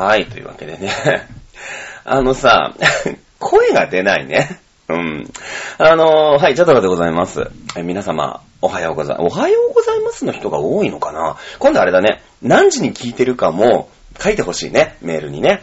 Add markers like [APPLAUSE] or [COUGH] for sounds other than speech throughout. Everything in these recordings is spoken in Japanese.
はい、というわけでね。[LAUGHS] あのさ、[LAUGHS] 声が出ないね。うん。あの、はい、チャドラでございます。え皆様、おはようございます。おはようございますの人が多いのかな？今度あれだね。何時に聞いてるかも書いてほしいね。メールにね。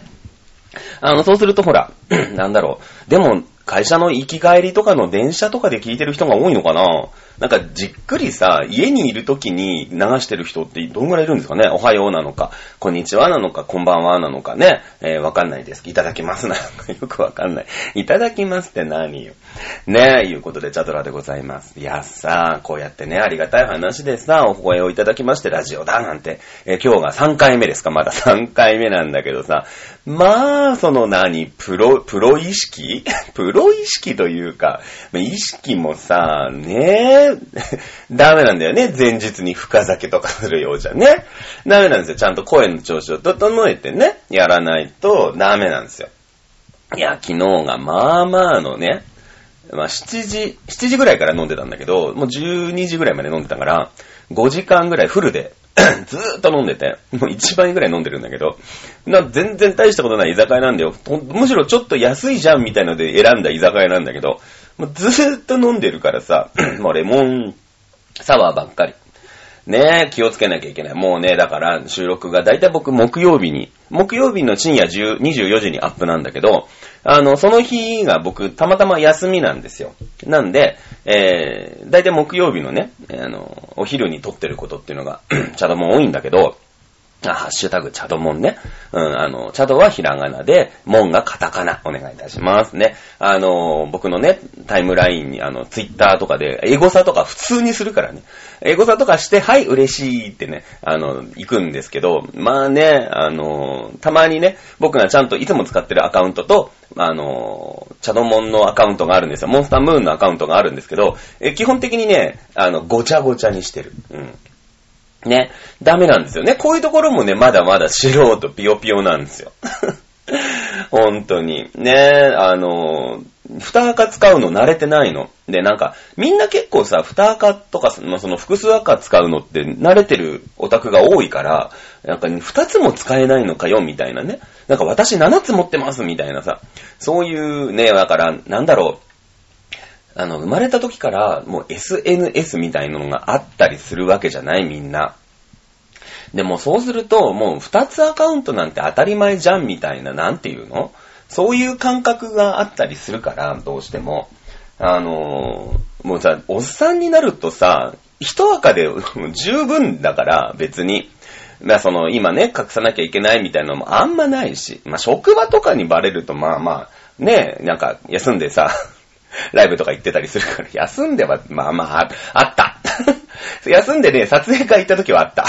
あの、そうするとほら、[CLEARS THROAT] なんだろう。でも、会社の行き帰りとかの電車とかで聞いてる人が多いのかな？なんかじっくりさ、家にいる時に流してる人ってどんぐらいいるんですかね？おはようなのか、こんにちはなのか、こんばんはなのかね？えー、わかんないです。いただきますなのか、[LAUGHS] よくわかんない。いただきますって何よ？[LAUGHS] ねえ、いうことでチャドラでございます。いやさあ、こうやってね、ありがたい話でさ、お声をいただきましてラジオだなんて、え、今日が3回目ですか？まだ3回目なんだけどさ、まあ、その何、プロ、プロ意識？[LAUGHS] プロ意識というか、意識もさ、ねえ、[LAUGHS] ダメなんだよね。前日に深酒とかするようじゃね。ダメなんですよ。ちゃんと声の調子を整えてね、やらないとダメなんですよ。いや、昨日がまあまあのね、まあ7時、7時ぐらいから飲んでたんだけど、もう12時ぐらいまで飲んでたから、5時間ぐらいフルで [CLEARS THROAT] ずーっと飲んでて、もう1杯ぐらい飲んでるんだけど、な全然大したことない居酒屋なんだよ。むしろちょっと安いじゃんみたいので選んだ居酒屋なんだけど、もうずーっと飲んでるからさ、[CLEARS THROAT] もうレモンサワーばっかり。ねえ、気をつけなきゃいけない。もうね、だから収録がだいたい僕木曜日に、木曜日の深夜10 24時にアップなんだけど、あの、その日が僕たまたま休みなんですよ。なんで、えー、だいたい木曜日のね、あの、お昼に撮ってることっていうのが、[CLEARS THROAT] ちゃども多いんだけど、あ、ハッシュタグ、チャドモンね。うん、あの、チャドはひらがなで、モンがカタカナ。お願いいたしますね。あの、僕のね、タイムラインに、あの、ツイッターとかで、エゴサとか普通にするからね。エゴサとかして、はい、嬉しいってね、あの、行くんですけど、まあね、あの、たまにね、僕がちゃんといつも使ってるアカウントと、あの、チャドモンのアカウントがあるんですよ。モンスタームーンのアカウントがあるんですけど、え基本的にね、あの、ごちゃごちゃにしてる。うん。ね、ダメなんですよね。こういうところもね、まだまだ素人ピヨピヨなんですよ。[LAUGHS] 本当に。ね、あの、二赤使うの慣れてないの。で、なんか、みんな結構さ、二赤とか、その複数赤使うのって慣れてるオタクが多いから、なんか二つも使えないのかよ、みたいなね。なんか私七つ持ってます、みたいなさ。そういうね、だから、なんだろう。あの、生まれた時からもう SNS みたいなのがあったりするわけじゃないみんな。でもそうすると、もう二つアカウントなんて当たり前じゃんみたいな、なんていうの？そういう感覚があったりするから、どうしても。あのー、もうさ、おっさんになるとさ、一赤で [LAUGHS] 十分だから、別に。まあその、今ね、隠さなきゃいけないみたいなのもあんまないし、まあ職場とかにバレるとまあまあ、ね、なんか休んでさ、ライブとか行ってたりするから、休んでは、まあまあ、あった。[LAUGHS] 休んでね、撮影会行った時はあった。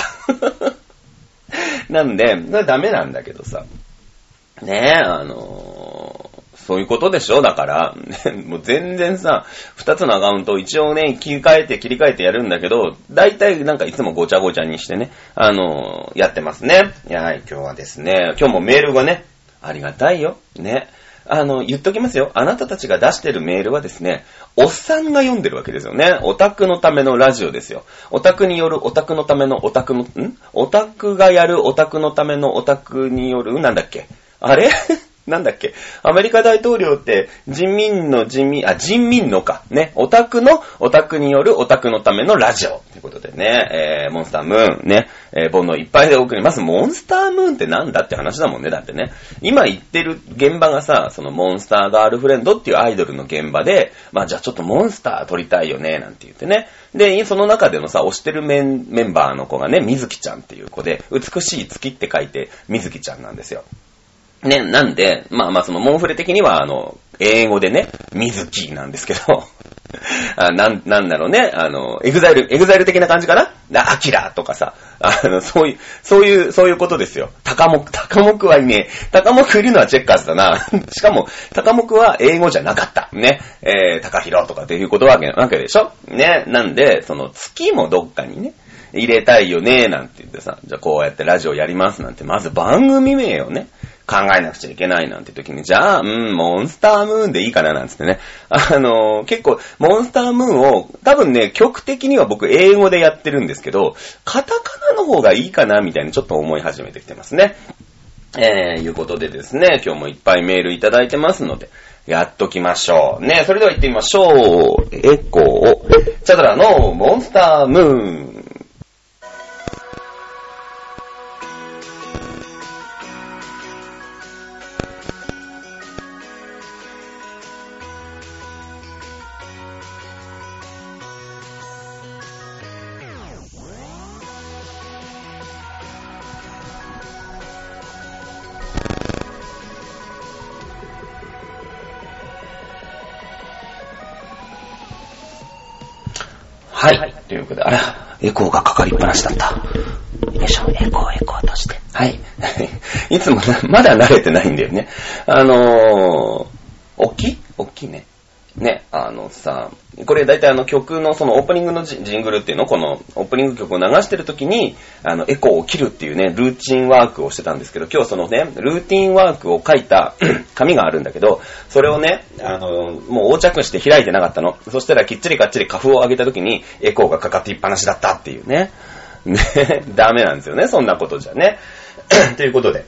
[LAUGHS] なんで、ダメなんだけどさ。ねえ、あのー、そういうことでしょ？だから、[LAUGHS] もう全然さ、二つのアカウントを一応ね、切り替えて切り替えてやるんだけど、大体なんかいつもごちゃごちゃにしてね、あのー、やってますね。いや、今日はですね、今日もメールがね、ありがたいよ。ね。あの、言っときますよ。あなたたちが出してるメールはですね、おっさんが読んでるわけですよね。オタクのためのラジオですよ。オタクによるオタクのためのオタクの、ん？オタクがやるオタクのためのオタクによる、なんだっけ？あれ？なんだっけ？アメリカ大統領って人民の人民、あ、人民のか。ね。オタクのオタクによるオタクのためのラジオ。ということでね、えー、モンスタームーン、ね、えー、煩悩いっぱいで送ります。モンスタームーンってなんだって話だもんね。だってね。今言ってる現場がさ、そのモンスターガールフレンドっていうアイドルの現場で、まあじゃあちょっとモンスター撮りたいよね、なんて言ってね。で、その中でのさ、推してるメンメンバーの子がね、みずきちゃんっていう子で、美しい月って書いて、みずきちゃんなんですよ。ね、なんで、まあまあその、モンフレ的には、あの、英語でね、水木なんですけど、[LAUGHS] あなん、なんだろうね、あの、エグザイル、エグザイル的な感じかな？アキラとかさ、あの、そういう、そういう、そういうことですよ。高木、高木はいねえ。高木いるのはチェッカーズだな。[LAUGHS] しかも、高木は英語じゃなかった。ね。えー、高広とかっていうことわけ、わけでしょ？ね。なんで、その月もどっかにね、入れたいよね、なんて言ってさ、じゃあこうやってラジオやりますなんて、まず番組名をね、考えなくちゃいけないなんて時に、じゃあ、うん、モンスタームーンでいいかななんつってね。あのー、結構、モンスタームーンを、多分ね、曲的には僕英語でやってるんですけど、カタカナの方がいいかなみたいにちょっと思い始めてきてますね。えー、いうことでですね、今日もいっぱいメールいただいてますので、やっときましょう。ね、それでは行ってみましょう。エコー、チャドラのモンスタームーン。はい。ということで、あら、エコーがかかりっぱなしだった。よいしょ、エコー、エコーとして。はい。[LAUGHS] いつもな、まだ慣れてないんだよね。あのー、大き？い大きいね。ね、あのさ、これ大体あの曲のそのオープニングのジングルっていうのこのオープニング曲を流してる時に、あの、エコーを切るっていうね、ルーチンワークをしてたんですけど、今日そのね、ルーティンワークを書いた [CLEARS THROAT] 紙があるんだけど、それをね、あの、もう横着して開いてなかったの。そしたらきっちりかっちりカフを上げた時に、エコーがかかっていっぱなしだったっていうね。ね、[LAUGHS] ダメなんですよね、そんなことじゃね。[CLEARS THROAT] ということで。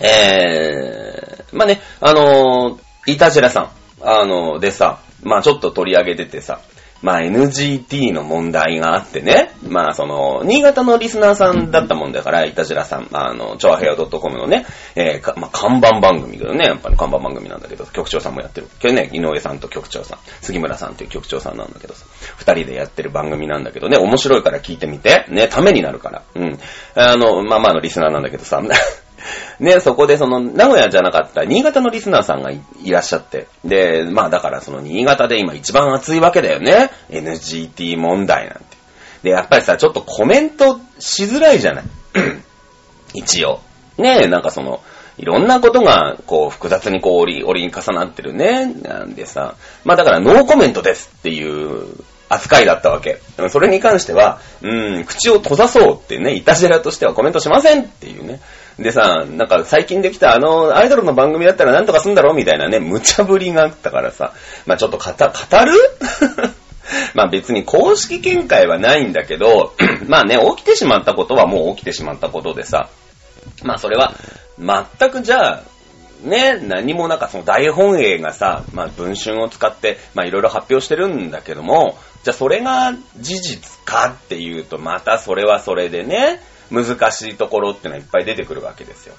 えー、まあね、あのー、いたじらさん。あの、でさ、まあちょっと取り上げててさ、まあ NGT の問題があってね、まあその、新潟のリスナーさんだったもんだから、いたじらさん、あの、超平洋 .com のね、えーまあ看板番組だよね、やっぱり看板番組なんだけど、局長さんもやってる。今日ね、井上さんと局長さん、杉村さんという局長さんなんだけどさ、二人でやってる番組なんだけどね、面白いから聞いてみて、ね、ためになるから。うん。あの、まあまあのリスナーなんだけどさ、[LAUGHS] [LAUGHS] ね、そこでその、名古屋じゃなかった新潟のリスナーさんがいらっしゃって。で、まあだからその新潟で今一番熱いわけだよね。NGT 問題なんて。で、やっぱりさ、ちょっとコメントしづらいじゃない。[CLEARS THROAT] 一応。ねなんかその、いろんなことが、こう、複雑にこう、折り、折りに重なってるね。なんでさ。まあだから、ノーコメントですっていう扱いだったわけ。それに関しては、うん、口を閉ざそうってね、いたじらとしてはコメントしませんっていうね。でさ、なんか最近できたあの、アイドルの番組だったらなんとかすんだろ？うみたいなね、無茶ぶりがあったからさ、まあちょっと語、語る？[LAUGHS] まあ別に公式見解はないんだけど、[CLEARS THROAT] まあね、起きてしまったことはもう起きてしまったことでさ、まあそれは、全くじゃあ、ね、何もなんかその大本営がさ、まあ文春を使って、まあいろいろ発表してるんだけども、じゃあそれが事実かっていうと、またそれはそれでね、難しいところってのはいっぱい出てくるわけですよ。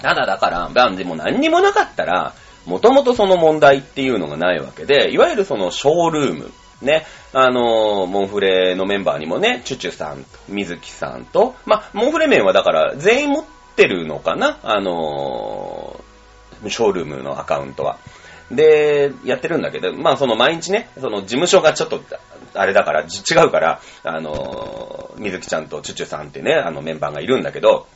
ただだから、まあでも何にもなかったら、もともとその問題っていうのがないわけで、いわゆるそのショールーム、ね、あの、モンフレのメンバーにもね、チュチュさんと、水木さんと、まあ、モンフレ面はだから全員持ってるのかな？あの、ショールームのアカウントは。で、やってるんだけど、まあその毎日ね、その事務所がちょっと、あれだから、違うから、あのー、水木ちゃんとチュチュさんってね、あのメンバーがいるんだけど、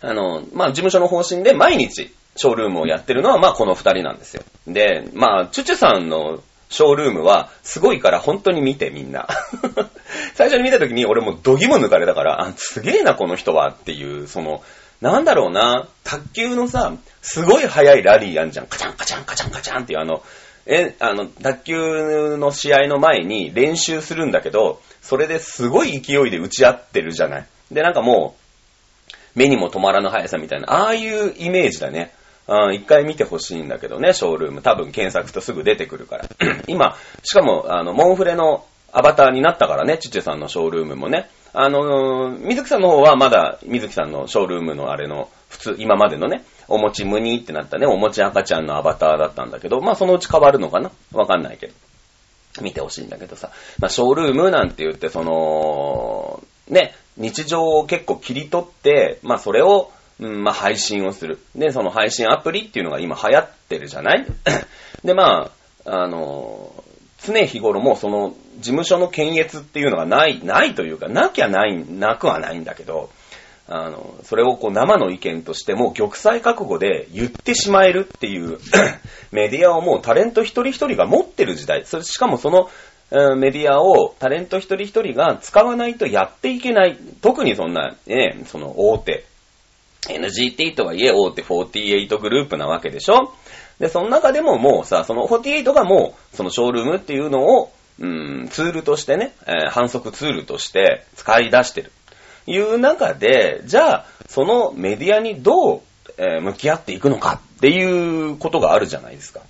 あの、まあ事務所の方針で毎日、ショールームをやってるのは、まあこの二人なんですよ。で、まあ、チュチュさんのショールームは、すごいから本当に見てみんな。[LAUGHS] 最初に見た時に俺もう度肝抜かれたから、あ、すげえなこの人はっていう、その、なんだろうな、卓球のさ、すごい速いラリーやんじゃん。カチャンカチャンカチャンカチャンっていうあの、え、あの、卓球の試合の前に練習するんだけど、それですごい勢いで打ち合ってるじゃない。で、なんかもう、目にも止まらぬ速さみたいな、ああいうイメージだね。うん、一回見てほしいんだけどね、ショールーム。多分検索とすぐ出てくるから。[CLEARS THROAT] 今、しかも、あの、モンフレのアバターになったからね、チュチュさんのショールームもね。あのー、水木さんの方はまだ、水木さんのショールームのあれの、普通、今までのね、お餅ムニーってなったね、お餅赤ちゃんのアバターだったんだけど、まあそのうち変わるのかなわかんないけど。見てほしいんだけどさ。まあショールームなんて言って、その、ね、日常を結構切り取って、まあそれを、うん、まあ配信をする。で、その配信アプリっていうのが今流行ってるじゃない？[COUGHS] で、まあ、あの、常日頃もその事務所の検閲っていうのがない、ないというか、なきゃない、なくはないんだけど、あの、それをこう生の意見としても玉砕覚悟で言ってしまえるっていう [CLEARS THROAT] メディアをもうタレント一人一人が持ってる時代。それしかもその、うんメディアをタレント一人一人が使わないとやっていけない。特にそんな、ね、その大手、NGT とはいえ大手48グループなわけでしょで、その中でももうさ、その48がもう、そのショールームっていうのを、うん、ツールとしてね、えー反則ツールとして使い出してる。いう中で、じゃあ、そのメディアにどう、えー向き合っていくのかっていうことがあるじゃないですか。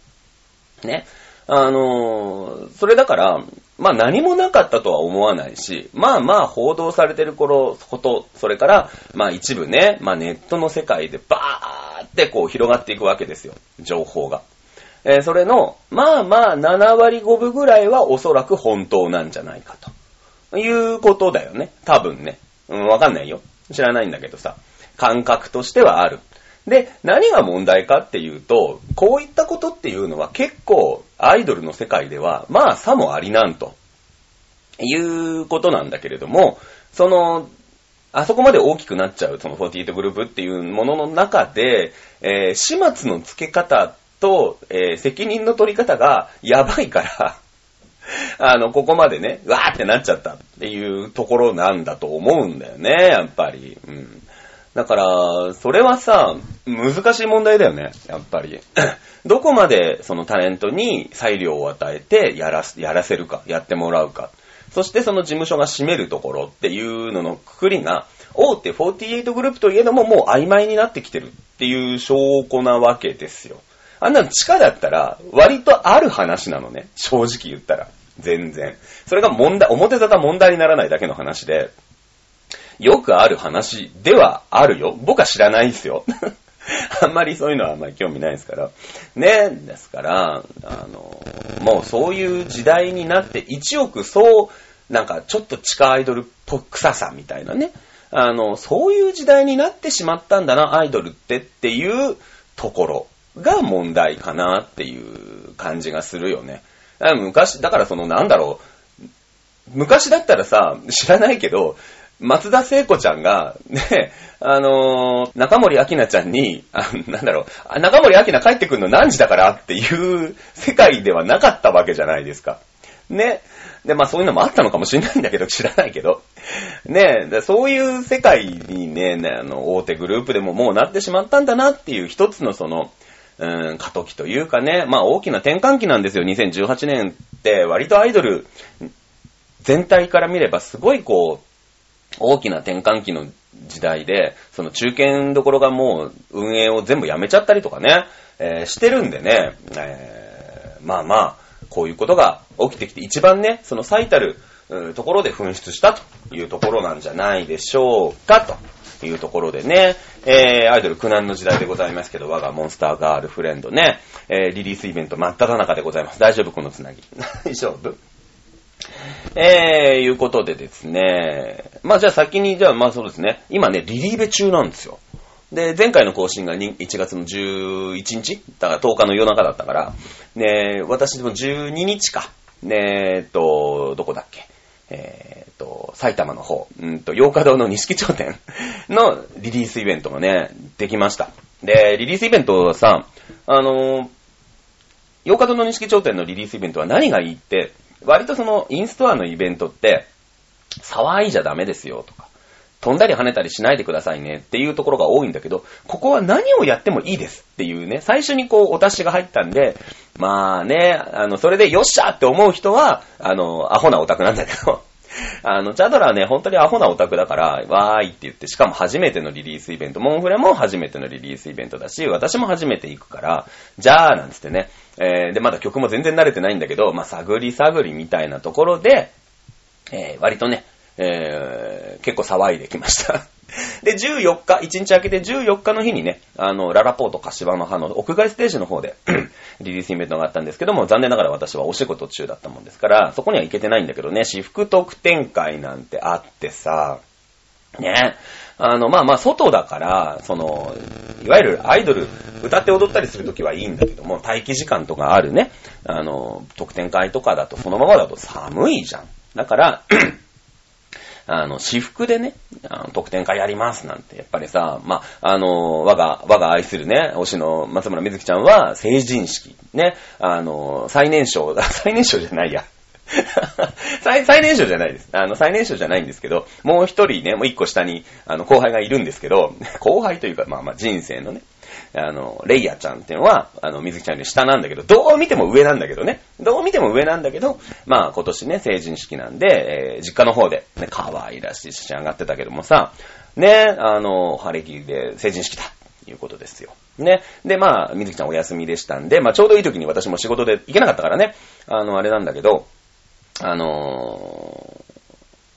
ね。あのーそれだから、まあ何もなかったとは思わないし、まあまあ報道されてる頃、こと、それから、まあ一部ね、まあネットの世界でバーってこう広がっていくわけですよ。情報が。えーそれの、まあまあ7割5分ぐらいはおそらく本当なんじゃないかと。いうことだよね。多分ね。うん、わかんないよ。知らないんだけどさ。感覚としてはある。で、何が問題かっていうと、こういったことっていうのは結構アイドルの世界では、まあさもありなんと。いうことなんだけれども、その、あそこまで大きくなっちゃう、その48グループっていうものの中で、えー始末の付け方と、えー責任の取り方がやばいから、[LAUGHS] あの、ここまでね、わーってなっちゃったっていうところなんだと思うんだよね、やっぱり。うん。だから、それはさ、難しい問題だよね、やっぱり。[LAUGHS] どこまでそのタレントに裁量を与えてやら、やらせるか、やってもらうか。そしてその事務所が占めるところっていうののくくりが、大手48グループといえどももう曖昧になってきてるっていう証拠なわけですよ。あんなの地下だったら、割とある話なのね。正直言ったら。全然。それが問題、表沙汰問題にならないだけの話で、よくある話ではあるよ。僕は知らないんですよ。[LAUGHS] あんまりそういうのはあんまり興味ないですから。ね、ですから、あの、もうそういう時代になって、一億そう、なんかちょっと地下アイドルっぽ臭さみたいなね。あの、そういう時代になってしまったんだな、アイドルってっていうところが問題かなっていう感じがするよね。昔、だからそのなんだろう、昔だったらさ、知らないけど、松田聖子ちゃんが、ね、あのー中森明菜ちゃんに、あなんだろう、中森明菜帰ってくるの何時だからっていう世界ではなかったわけじゃないですか。ね。で、まあそういうのもあったのかもしれないんだけど、知らないけど。ねでそういう世界にね、ねあの、大手グループでももうなってしまったんだなっていう一つのその、うん、過渡期というかね、まあ大きな転換期なんですよ。2018年って割とアイドル全体から見ればすごいこう、大きな転換期の時代で、その中堅どころがもう運営を全部やめちゃったりとかね、えーしてるんでね、えーまあまあ、こういうことが起きてきて、一番ね、その最たるところで紛失したというところなんじゃないでしょうか、というところでね、えー、アイドル苦難の時代でございますけど、我がモンスターガールフレンドね、えー、リリースイベント真っ只中でございます。大丈夫このつなぎ。[LAUGHS] 大丈夫？えー、いうことでですね。まあじゃあ先に、じゃあまあそうですね。今ね、リリーベ中なんですよ。で、前回の更新が1月の11日だから10日の夜中だったから、ね、私でも12日か。ねえっと、どこだっけ？えっと、埼玉の方、うんと、洋華堂の錦町店 [LAUGHS] のリリースイベントがね、できました。で、リリースイベントはさ、あの、洋華堂の錦町店のリリースイベントは何がいいって、割とそのインストアのイベントって、騒いじゃダメですよとか、飛んだり跳ねたりしないでくださいねっていうところが多いんだけど、ここは何をやってもいいですっていうね、最初にこうお達しが入ったんで、まあね、あの、それでよっしゃって思う人は、あの、アホなオタクなんだけど、あの、チャドラはね、本当にアホなオタクだから、わーいって言って、しかも初めてのリリースイベント、モンフレも初めてのリリースイベントだし、私も初めて行くから、じゃあ、なんつってね、えー、で、まだ曲も全然慣れてないんだけど、まあ、探り探りみたいなところで、えー、割とね、えー、結構騒いできました。[LAUGHS] で、14日、1日明けて14日の日にね、あの、ララポート柏の葉の屋外ステージの方で [CLEARS THROAT] リリースイベントがあったんですけども、残念ながら私はお仕事中だったもんですから、そこには行けてないんだけどね、私服特典会なんてあってさ、ねあの、まあまあ、外だから、その、いわゆるアイドル、歌って踊ったりするときはいいんだけども、待機時間とかあるね、あの、特典会とかだと、そのままだと寒いじゃん。だから、あの、私服でね、あの特典会やりますなんて、やっぱりさ、まあ、あの、我が、我が愛するね、推しの松村みずきちゃんは、成人式、ね、あの、最年少、[LAUGHS] 最年少じゃないや。[LAUGHS] 最、最年少じゃないです。あの、最年少じゃないんですけど、もう一人ね、もう一個下に、あの、後輩がいるんですけど、[LAUGHS] 後輩というか、まあまあ人生のね、あの、レイヤちゃんっていうのは、あの、水木ちゃんより下なんだけど、どう見ても上なんだけどね。どう見ても上なんだけど、まあ今年ね、成人式なんで、えー、実家の方で、ね、可愛らしい写真上がってたけどもさ、ね、あの、晴れ着で成人式だ。いうことですよ。ね。で、まあ、水木ちゃんお休みでしたんで、まあ、ちょうどいい時に私も仕事で行けなかったからね、あの、あれなんだけど、あの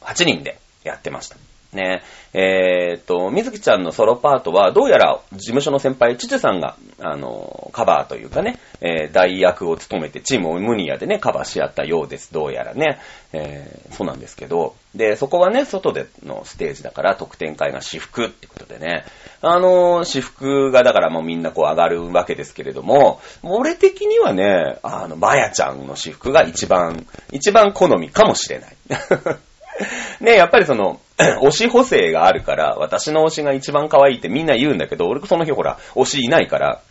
ー、8人でやってました。ねえー、っと、水木ちゃんのソロパートは、どうやら事務所の先輩、チチュさんが、あの、カバーというかね、えー、代役を務めて、チームをムニアでね、カバーし合ったようです。どうやらね。えー、そうなんですけど、で、そこはね、外でのステージだから、特典会が私服ってことでね、あの、私服がだからもうみんなこう上がるわけですけれども、俺的にはね、あの、まやちゃんの私服が一番、一番好みかもしれない。[LAUGHS] [LAUGHS] ね、やっぱりその、[CLEARS THROAT] 推し補正があるから、私の推しが一番可愛いってみんな言うんだけど、俺その日ほら、推しいないから、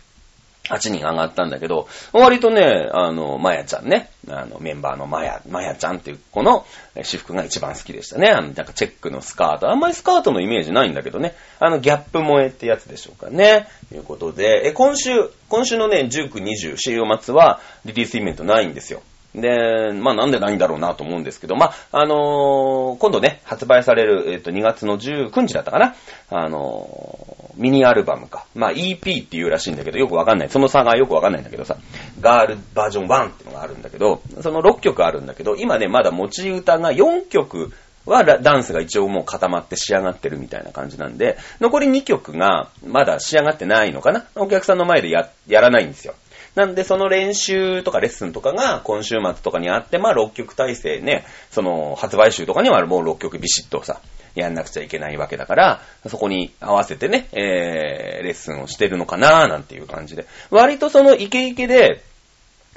8人上がったんだけど、割とね、あの、まやちゃんね、あの、メンバーのまや、まやちゃんっていう子の私服が一番好きでしたね。あの、なんかチェックのスカート。あんまりスカートのイメージないんだけどね。あの、ギャップ萌えってやつでしょうかね。ということで、え、今週、今週のね、19、20、週末はリリースイベントないんですよ。で、まあなんでないんだろうなと思うんですけど、まあ、あのー、今度ね、発売される、えっ、と、2月の19日だったかなあのー、ミニアルバムか。まあ EP っていうらしいんだけど、よくわかんない。その差がよくわかんないんだけどさ、ガールバージョン1っていうのがあるんだけど、その6曲あるんだけど、今ね、まだ持ち歌が4曲はダンスが一応もう固まって仕上がってるみたいな感じなんで、残り2曲がまだ仕上がってないのかなお客さんの前でや、やらないんですよ。なんで、その練習とかレッスンとかが今週末とかにあって、まあ6曲体制ね、その発売集とかにはもう6曲ビシッとさ、やんなくちゃいけないわけだから、そこに合わせてね、えー、レッスンをしてるのかなーなんていう感じで。割とそのイケイケで、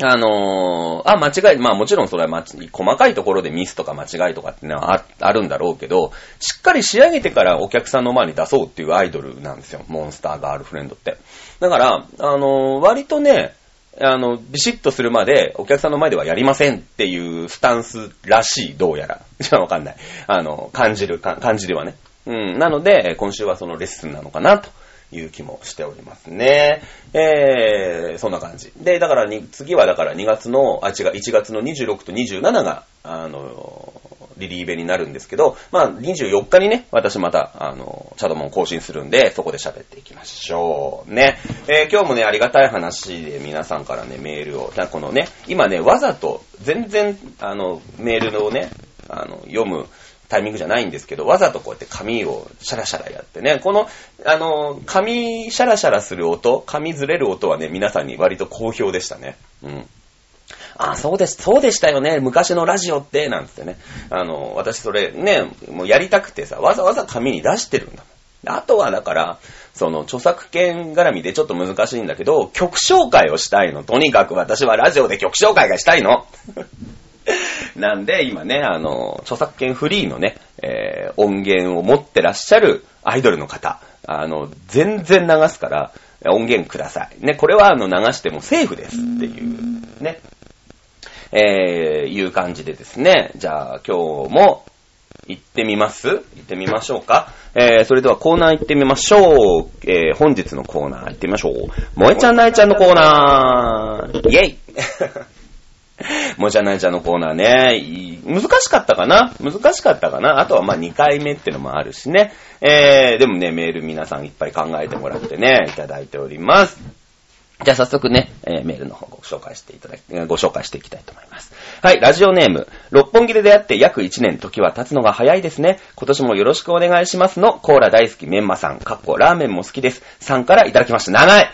あのー、あ、間違い、まあもちろんそれは、ま、細かいところでミスとか間違いとかってのはああるんだろうけど、しっかり仕上げてからお客さんの前に出そうっていうアイドルなんですよ。モンスターガールフレンドって。だから、あのー、割とね、あの、ビシッとするまでお客さんの前ではやりませんっていうスタンスらしい、どうやら。[LAUGHS] じゃあわかんない。あの、感じる、感じではね。うん。なので、今週はそのレッスンなのかな、という気もしておりますね。えー、そんな感じ。で、だからに、次はだから2月の、あ、違う、1月の26と27が、あの、リリーベになるんですけど、まあ、24日にね、私また、あの、チャドモン更新するんで、そこで喋っていきましょう。ね。えー、今日もね、ありがたい話で皆さんからね、メールを、このね、今ね、わざと、全然、あの、メールをね、あの、読む、タイミングじゃないんですけど、わざとこうやって紙をシャラシャラやってね、この、あの、紙シャラシャラする音、紙ずれる音はね、皆さんに割と好評でしたね。うん。あ、そうです、そうでしたよね、昔のラジオって、なんつってね。あの、私それね、もうやりたくてさ、わざわざ紙に出してるんだもん。あとはだから、その著作権絡みでちょっと難しいんだけど、曲紹介をしたいの。とにかく私はラジオで曲紹介がしたいの。[LAUGHS] なんで、今ね、あの、著作権フリーのね、えー、音源を持ってらっしゃるアイドルの方、あの、全然流すから、音源ください。ね、これはあの流してもセーフですっていう、ね、えー、いう感じでですね、じゃあ今日も行ってみます？行ってみましょうか。えー、それではコーナー行ってみましょう。えー、本日のコーナー行ってみましょう。萌えちゃんなえちゃんのコーナーイェイ [LAUGHS] もちゃないちゃんのコーナーね、難しかったかな？難しかったかな？あとはま2回目ってのもあるしね。えー、でもね、メール皆さんいっぱい考えてもらってね、いただいております。じゃあ早速ね、えー、メールの方ご紹介していただき、ご紹介していきたいと思います。はい、ラジオネーム、六本木で出会って約1年、時は経つのが早いですね。今年もよろしくお願いしますの、コーラ大好きメンマさん、かっこラーメンも好きです。さんからいただきました。長い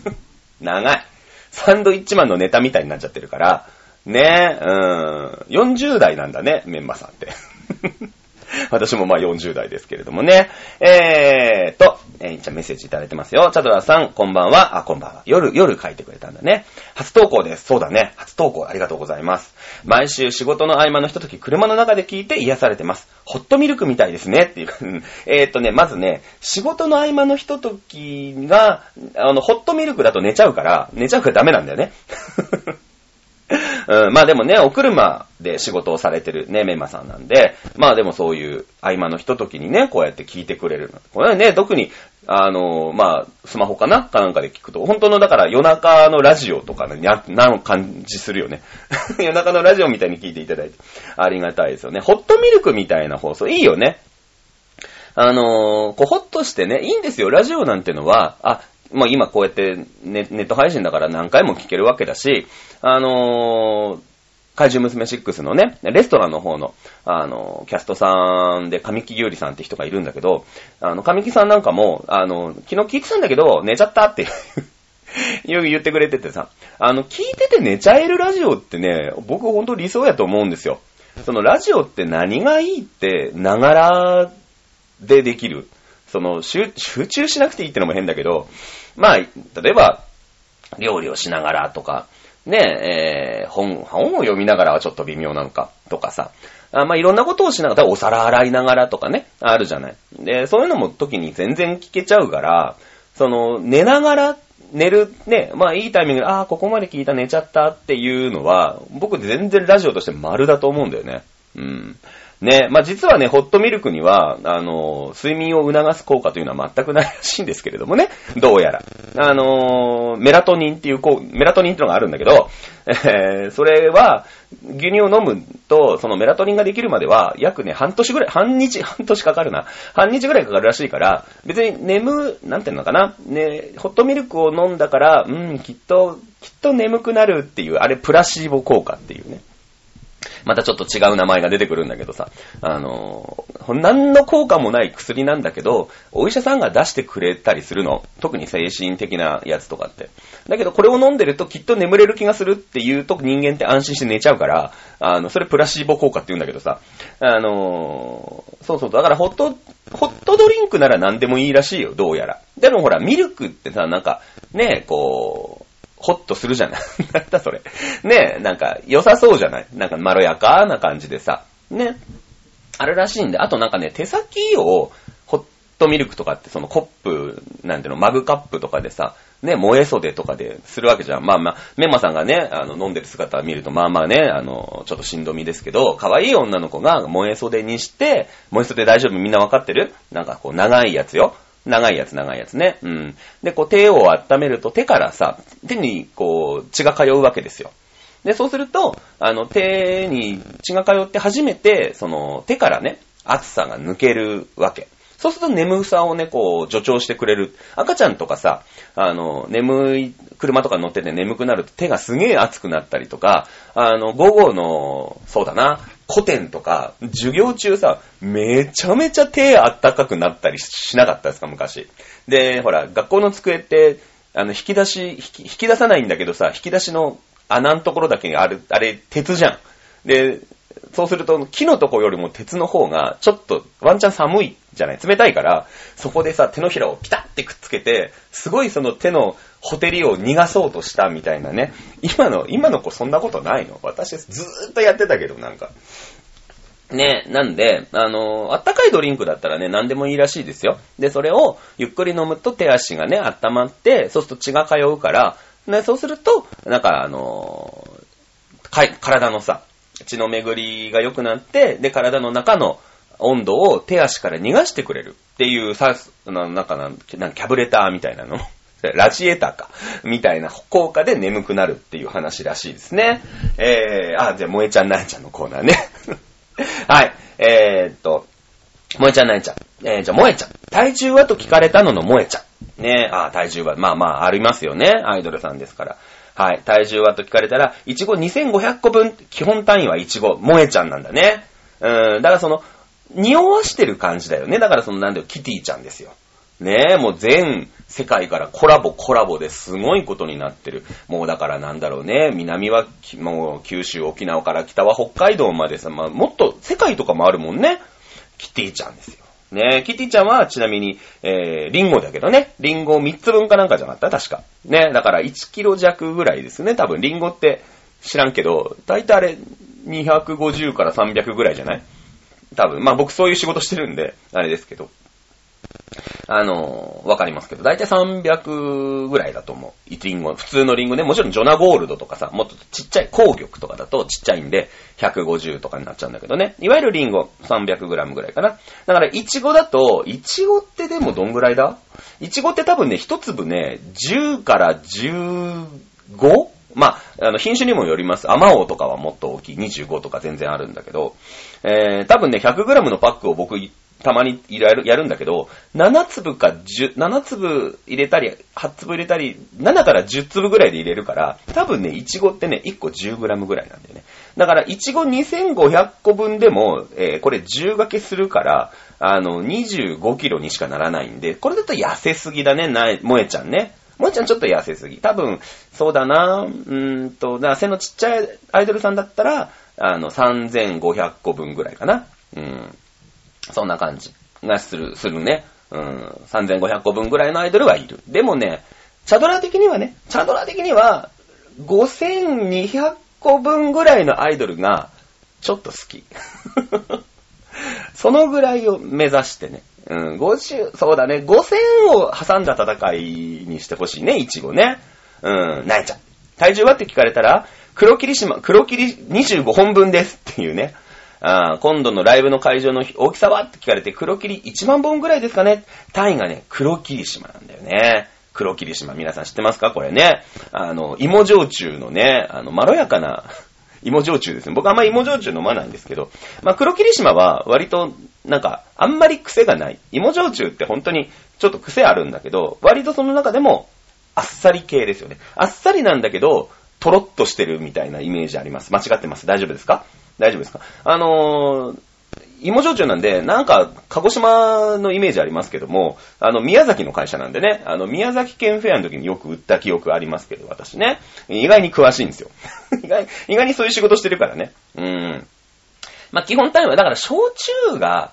[LAUGHS] 長い。サンドイッチマンのネタみたいになっちゃってるから、ねえ、うーん、40代なんだね、メンマさんって。[LAUGHS] 私もまあ40代ですけれどもね。えーと、えー、じゃメッセージいただいてますよ。チャドラさん、こんばんは。あ、こんばんは。夜、夜書いてくれたんだね。初投稿です。そうだね。初投稿ありがとうございます。毎週仕事の合間のひととき、車の中で聞いて癒されてます。ホットミルクみたいですね。っていう。えーとね、まずね、仕事の合間のひとときが、あの、ホットミルクだと寝ちゃうから、寝ちゃうからダメなんだよね。[LAUGHS] うん、まあでもね、お車で仕事をされてるね、メンマさんなんで、まあでもそういう合間のひとときにね、こうやって聞いてくれる。これはね、特にあの、まあ、スマホかな？かなんかで聞くと、本当のだから夜中のラジオとかね、な、な感じするよね。[LAUGHS] 夜中のラジオみたいに聞いていただいて、ありがたいですよね。ホットミルクみたいな放送、いいよね。あのー、こう、ほっとしてね、いいんですよ。ラジオなんてのは、あ、もう今こうやってネネット配信だから何回も聞けるわけだし、あのー、怪獣娘6のね、レストランの方の、あのー、キャストさんで、神木優里さんって人がいるんだけど、あの、神木さんなんかも、あの、昨日聞いてたんだけど、寝ちゃったって言ってくれててさ、あの、聞いてて寝ちゃえるラジオってね、僕ほんと理想やと思うんですよ。そのラジオって何がいいって、ながらでできる。その、集中しなくていいってのも変だけど、まあ、例えば、料理をしながらとか、ねえ、ー、本、本を読みながらはちょっと微妙なのか、とかさ。あまあ、いろんなことをしながら、お皿洗いながらとかね、あるじゃない。で、そういうのも時に全然聞けちゃうから、その、寝ながら、寝る、ね、まあいいタイミングで、ああ、ここまで聞いた寝ちゃったっていうのは、僕全然ラジオとして丸だと思うんだよね。うん。ね、まあ、実はね、ホットミルクには、あの、睡眠を促す効果というのは全くないらしいんですけれどもね、どうやら。あの、メラトニンっていう、こう、メラトニンっていうのがあるんだけど、えー、それは、牛乳を飲むと、そのメラトニンができるまでは、約ね、半年ぐらい、半日、半年かかるな。半日ぐらいかかるらしいから、別に眠、なんていうのかな。ね、ホットミルクを飲んだから、うん、きっと、きっと眠くなるっていう、あれプラシーボ効果っていうね。またちょっと違う名前が出てくるんだけどさ、あの、何の効果もない薬なんだけど、お医者さんが出してくれたりするの。特に精神的なやつとかって。だけどこれを飲んでるときっと眠れる気がするっていうと人間って安心して寝ちゃうから、あの、それプラシーボ効果って言うんだけどさ、あの、そうそう、だからホット、ホットドリンクなら何でもいいらしいよ、どうやら。でもほら、ミルクってさ、なんか、ね、こう、ホッとするじゃない [LAUGHS] なんだそれ。ねえ、なんか良さそうじゃない？なんかまろやかな感じでさ。ね。あるらしいんで、あとなんかね、手先をホットミルクとかってそのコップ、なんていうの、マグカップとかでさ、ね、燃え袖とかでするわけじゃん。まあまあ、メンマさんがね、あの、飲んでる姿を見ると、まあまあね、あの、ちょっとしんどみですけど、可愛い女の子が燃え袖にして、燃え袖大丈夫みんなわかってる？なんかこう、長いやつよ。長いやつ、長いやつね。うん。で、こう手を温めると手からさ、手にこう血が通うわけですよ。で、そうすると、あの、手に血が通って初めて、その、手からね、熱さが抜けるわけ。そうすると眠さをね、こう、助長してくれる。赤ちゃんとかさ、あの、眠い、車とか乗ってて眠くなると手がすげえ熱くなったりとか、あの、午後の、そうだな、古典とか、授業中さ、めちゃめちゃ手あったかくなったりしなかったですか、昔。で、ほら、学校の机って、あの、引き出し引き、引き出さないんだけどさ、引き出しの穴のところだけにある、あれ、鉄じゃん。で、そうすると、木のとこよりも鉄の方が、ちょっと、ワンチャン寒いじゃない？冷たいから、そこでさ、手のひらをピタってくっつけて、すごいその手のほてりを逃がそうとしたみたいなね。今の、今の子そんなことないの？私ずーっとやってたけど、なんか。ね、なんで、あの、あったかいドリンクだったらね、何でもいいらしいですよ。で、それをゆっくり飲むと手足がね、温まって、そうすると血が通うから、ね、そうすると、なんかあの体のさ、血の巡りが良くなって、で、体の中の温度を手足から逃がしてくれるっていうさ、なんかなんか、キャブレターみたいなの。ラジエーターか。みたいな効果で眠くなるっていう話らしいですね。えー、あ、じゃあ、萌えちゃんなえちゃんのコーナーね。[LAUGHS] はい。えー、っと、萌えちゃんなえちゃん。えー、じゃあ、萌えちゃん。体重はと聞かれたのの萌えちゃん。ねあ、体重は、まあまあ、ありますよね。アイドルさんですから。はい。体重はと聞かれたら、いちご2500個分、基本単位はいちご、萌えちゃんなんだね。うーん、だからその、匂わしてる感じだよね。だからその、なんだよ、キティちゃんですよ。ねえ、もう全世界からコラボコラボですごいことになってる。もうだからなんだろうね、南はもう九州、沖縄から北は北海道までさ、まあ、もっと世界とかもあるもんね。キティちゃんですよ。ねキティちゃんはちなみに、えー、リンゴだけどね、リンゴ3つ分かなんかじゃなかった？確か。ねだから1キロ弱ぐらいですね。多分リンゴって知らんけど、だいたいあれ250から300ぐらいじゃない？多分。まあ僕そういう仕事してるんで、あれですけど。あの、わかりますけど、だいたい300ぐらいだと思う。リンゴ、普通のリンゴね、もちろんジョナゴールドとかさ、もっとちっちゃい、紅玉とかだとちっちゃいんで、150とかになっちゃうんだけどね。いわゆるリンゴ、300グラムぐらいかな。だから、イチゴだと、イチゴってでもどんぐらいだ？イチゴって多分ね、一粒ね、10から 15? まあ、あの、品種にもよります。アマオとかはもっと大きい。25とか全然あるんだけど、えー、多分ね、100g のパックを僕、たまにやる、やるんだけど、7粒か10、7粒入れたり、8粒入れたり、7から10粒ぐらいで入れるから、多分ね、いちごってね、1個 10g ぐらいなんだよね。だから、いちご2500個分でも、えー、これ10掛けするから、あの、25キロにしかならないんで、これだと痩せすぎだね、な、萌えちゃんね。もえちゃんちょっと痩せすぎ。多分、そうだな、うーんと、だ背のちっちゃいアイドルさんだったら、あの、3500個分ぐらいかな。うん。そんな感じがする、するね。うん。3500個分ぐらいのアイドルはいる。でもね、チャドラ的にはね、チャドラ的には、5200個分ぐらいのアイドルが、ちょっと好き。[LAUGHS] そのぐらいを目指してね。うん、50、そうだね、5000を挟んだ戦いにしてほしいね、いちごね。うん、なえちゃん。体重はって聞かれたら、黒霧島、黒霧25本分ですっていうね。あ今度のライブの会場の大きさは？って聞かれて、黒霧1万本ぐらいですかね？単位がね、黒霧島なんだよね。黒霧島、皆さん知ってますか？これね。あの、芋焼酎のね、あの、まろやかな [LAUGHS] 芋焼酎ですね。僕あんまり芋焼酎飲まないんですけど、まあ、黒霧島は割と、なんか、あんまり癖がない。芋焼酎って本当にちょっと癖あるんだけど、割とその中でも、あっさり系ですよね。あっさりなんだけど、とろっとしてるみたいなイメージあります。間違ってます。大丈夫ですか？大丈夫ですか？あのー、芋焼酎なんで、なんか、鹿児島のイメージありますけども、あの、宮崎の会社なんでね、あの、宮崎県フェアの時によく売った記憶ありますけど、私ね。意外に詳しいんですよ。[LAUGHS] 意外、意外にそういう仕事してるからね。うん。まあ、基本単位は、だから焼酎が、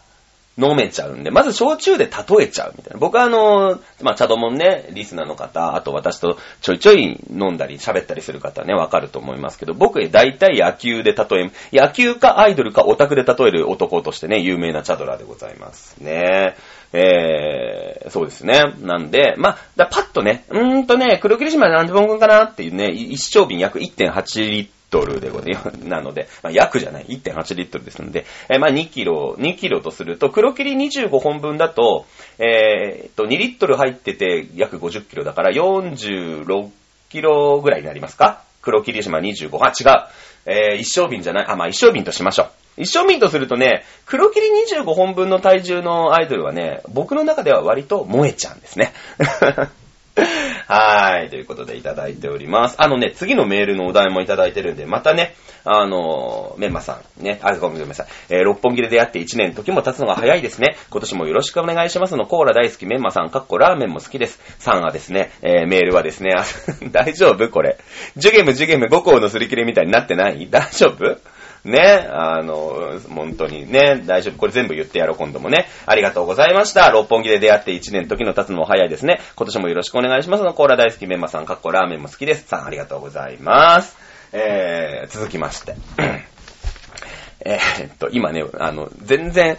飲めちゃうんで、まず焼酎で例えちゃうみたいな。僕はあの、まあ、茶道もね、リスナーの方、あと私とちょいちょい飲んだり喋ったりする方ね、わかると思いますけど、僕大体野球で例え、野球かアイドルかオタクで例える男としてね、有名なチャドラでございますね。えー、そうですね。なんで、まあ、だパッとね、うーんとね、黒霧島何本分かなっていうね、一升瓶約1.8リットルでございます。[LAUGHS] なので、まあ、約じゃない、1.8リットルですので、えー、まあ、2キロ、2キロとすると、黒霧25本分だと、えー、と、2リットル入ってて約50キロだから46キロぐらいになりますか？黒霧島25。あ、違う。えー、一升瓶じゃない。あ、まあ、一升瓶としましょう。一升瓶とするとね、黒霧25本分の体重のアイドルはね、僕の中では割と萌えちゃんですね。[LAUGHS] はい。ということでいただいております。あのね、次のメールのお題もいただいてるんで、またね、あのメンマさん、ね、あ、ごめんなさい。えー、六本木で出会って1年、時も経つのが早いですね。今年もよろしくお願いしますの、コーラ大好きメンマさん、かっこラーメンも好きです。さんはですね、えー、メールはですね、[LAUGHS] 大丈夫これ。ジュゲムジュゲム5校のすり切れみたいになってない？大丈夫？ね、あの、本当にね、大丈夫。これ全部言ってやろう、今度もね。ありがとうございました。六本木で出会って1年時の経つのも早いですね。今年もよろしくお願いしますの、コーラ大好きメンマさん、かっこラーメンも好きです。さん、ありがとうございます。えー、続きまして。[COUGHS] えー、っと、今ね、あの、全然、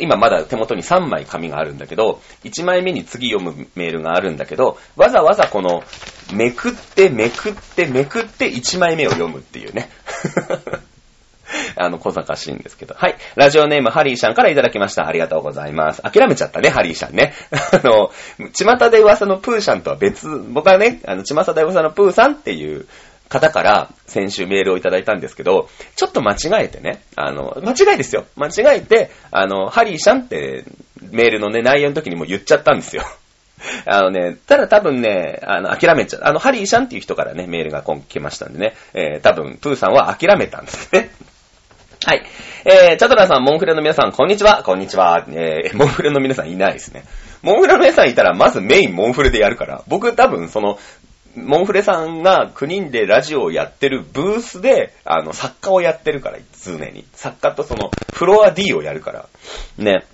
今まだ手元に3枚紙があるんだけど、1枚目に次読むメールがあるんだけど、わざわざこの、めくってめくってめくって1枚目を読むっていうね。[LAUGHS] あの、小賢しいんですけど。はい。ラジオネーム、ハリーさんからいただきました。ありがとうございます。諦めちゃったね、ハリーさんね。[LAUGHS] あの、巷で噂のプーシャンとは別、僕はね、あの、巷で噂のプーさんっていう方から先週メールをいただいたんですけど、ちょっと間違えてね、あの、間違いですよ。間違えて、あの、ハリーさんってメールのね、内容の時にも言っちゃったんですよ。[LAUGHS] あのね、ただ多分ね、あの、諦めちゃう。あの、ハリーさんっていう人からね、メールが今来ましたんでね、えー、多分、プーさんは諦めたんですね。はい。えー、チャトラさん、モンフレの皆さん、こんにちは。こんにちは。えー、モンフレの皆さんいないですね。モンフレの皆さんいたら、まずメインモンフレでやるから、僕多分その、モンフレさんが9人でラジオをやってるブースで、あの、作家をやってるから、常に。作家とその、フロア D をやるから。ね。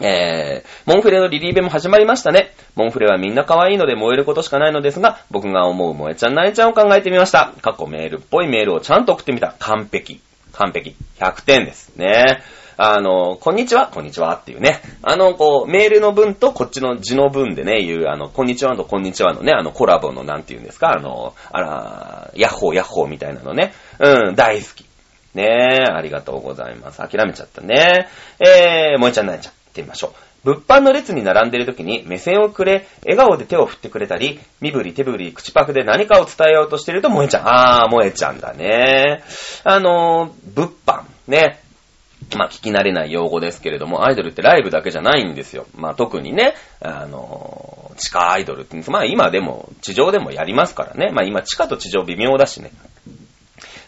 えー、モンフレのリリーベも始まりましたね。モンフレはみんな可愛いので燃えることしかないのですが、僕が思う萌えちゃんなえちゃんを考えてみました。過去メールっぽいメールをちゃんと送ってみた。完璧。完璧。100点ですね。あの、こんにちは、こんにちはっていうね。あの、こう、メールの文とこっちの字の文でね、言う、あの、こんにちはとこんにちはのね、あの、コラボのなんて言うんですか、あの、あら、ヤッホーヤッホーみたいなのね。うん、大好き。ねえ、ありがとうございます。諦めちゃったね。えー、萌えちゃんなえちゃん、行ってみましょう。物販の列に並んでいる時に目線をくれ、笑顔で手を振ってくれたり、身振り手振り、口パクで何かを伝えようとしていると萌えちゃん。あー、萌えちゃんだね。あのー、物販。ね。まあ、聞き慣れない用語ですけれども、アイドルってライブだけじゃないんですよ。まあ、特にね、あのー、地下アイドルって、まあ、今でも、地上でもやりますからね。まあ、今、地下と地上微妙だしね。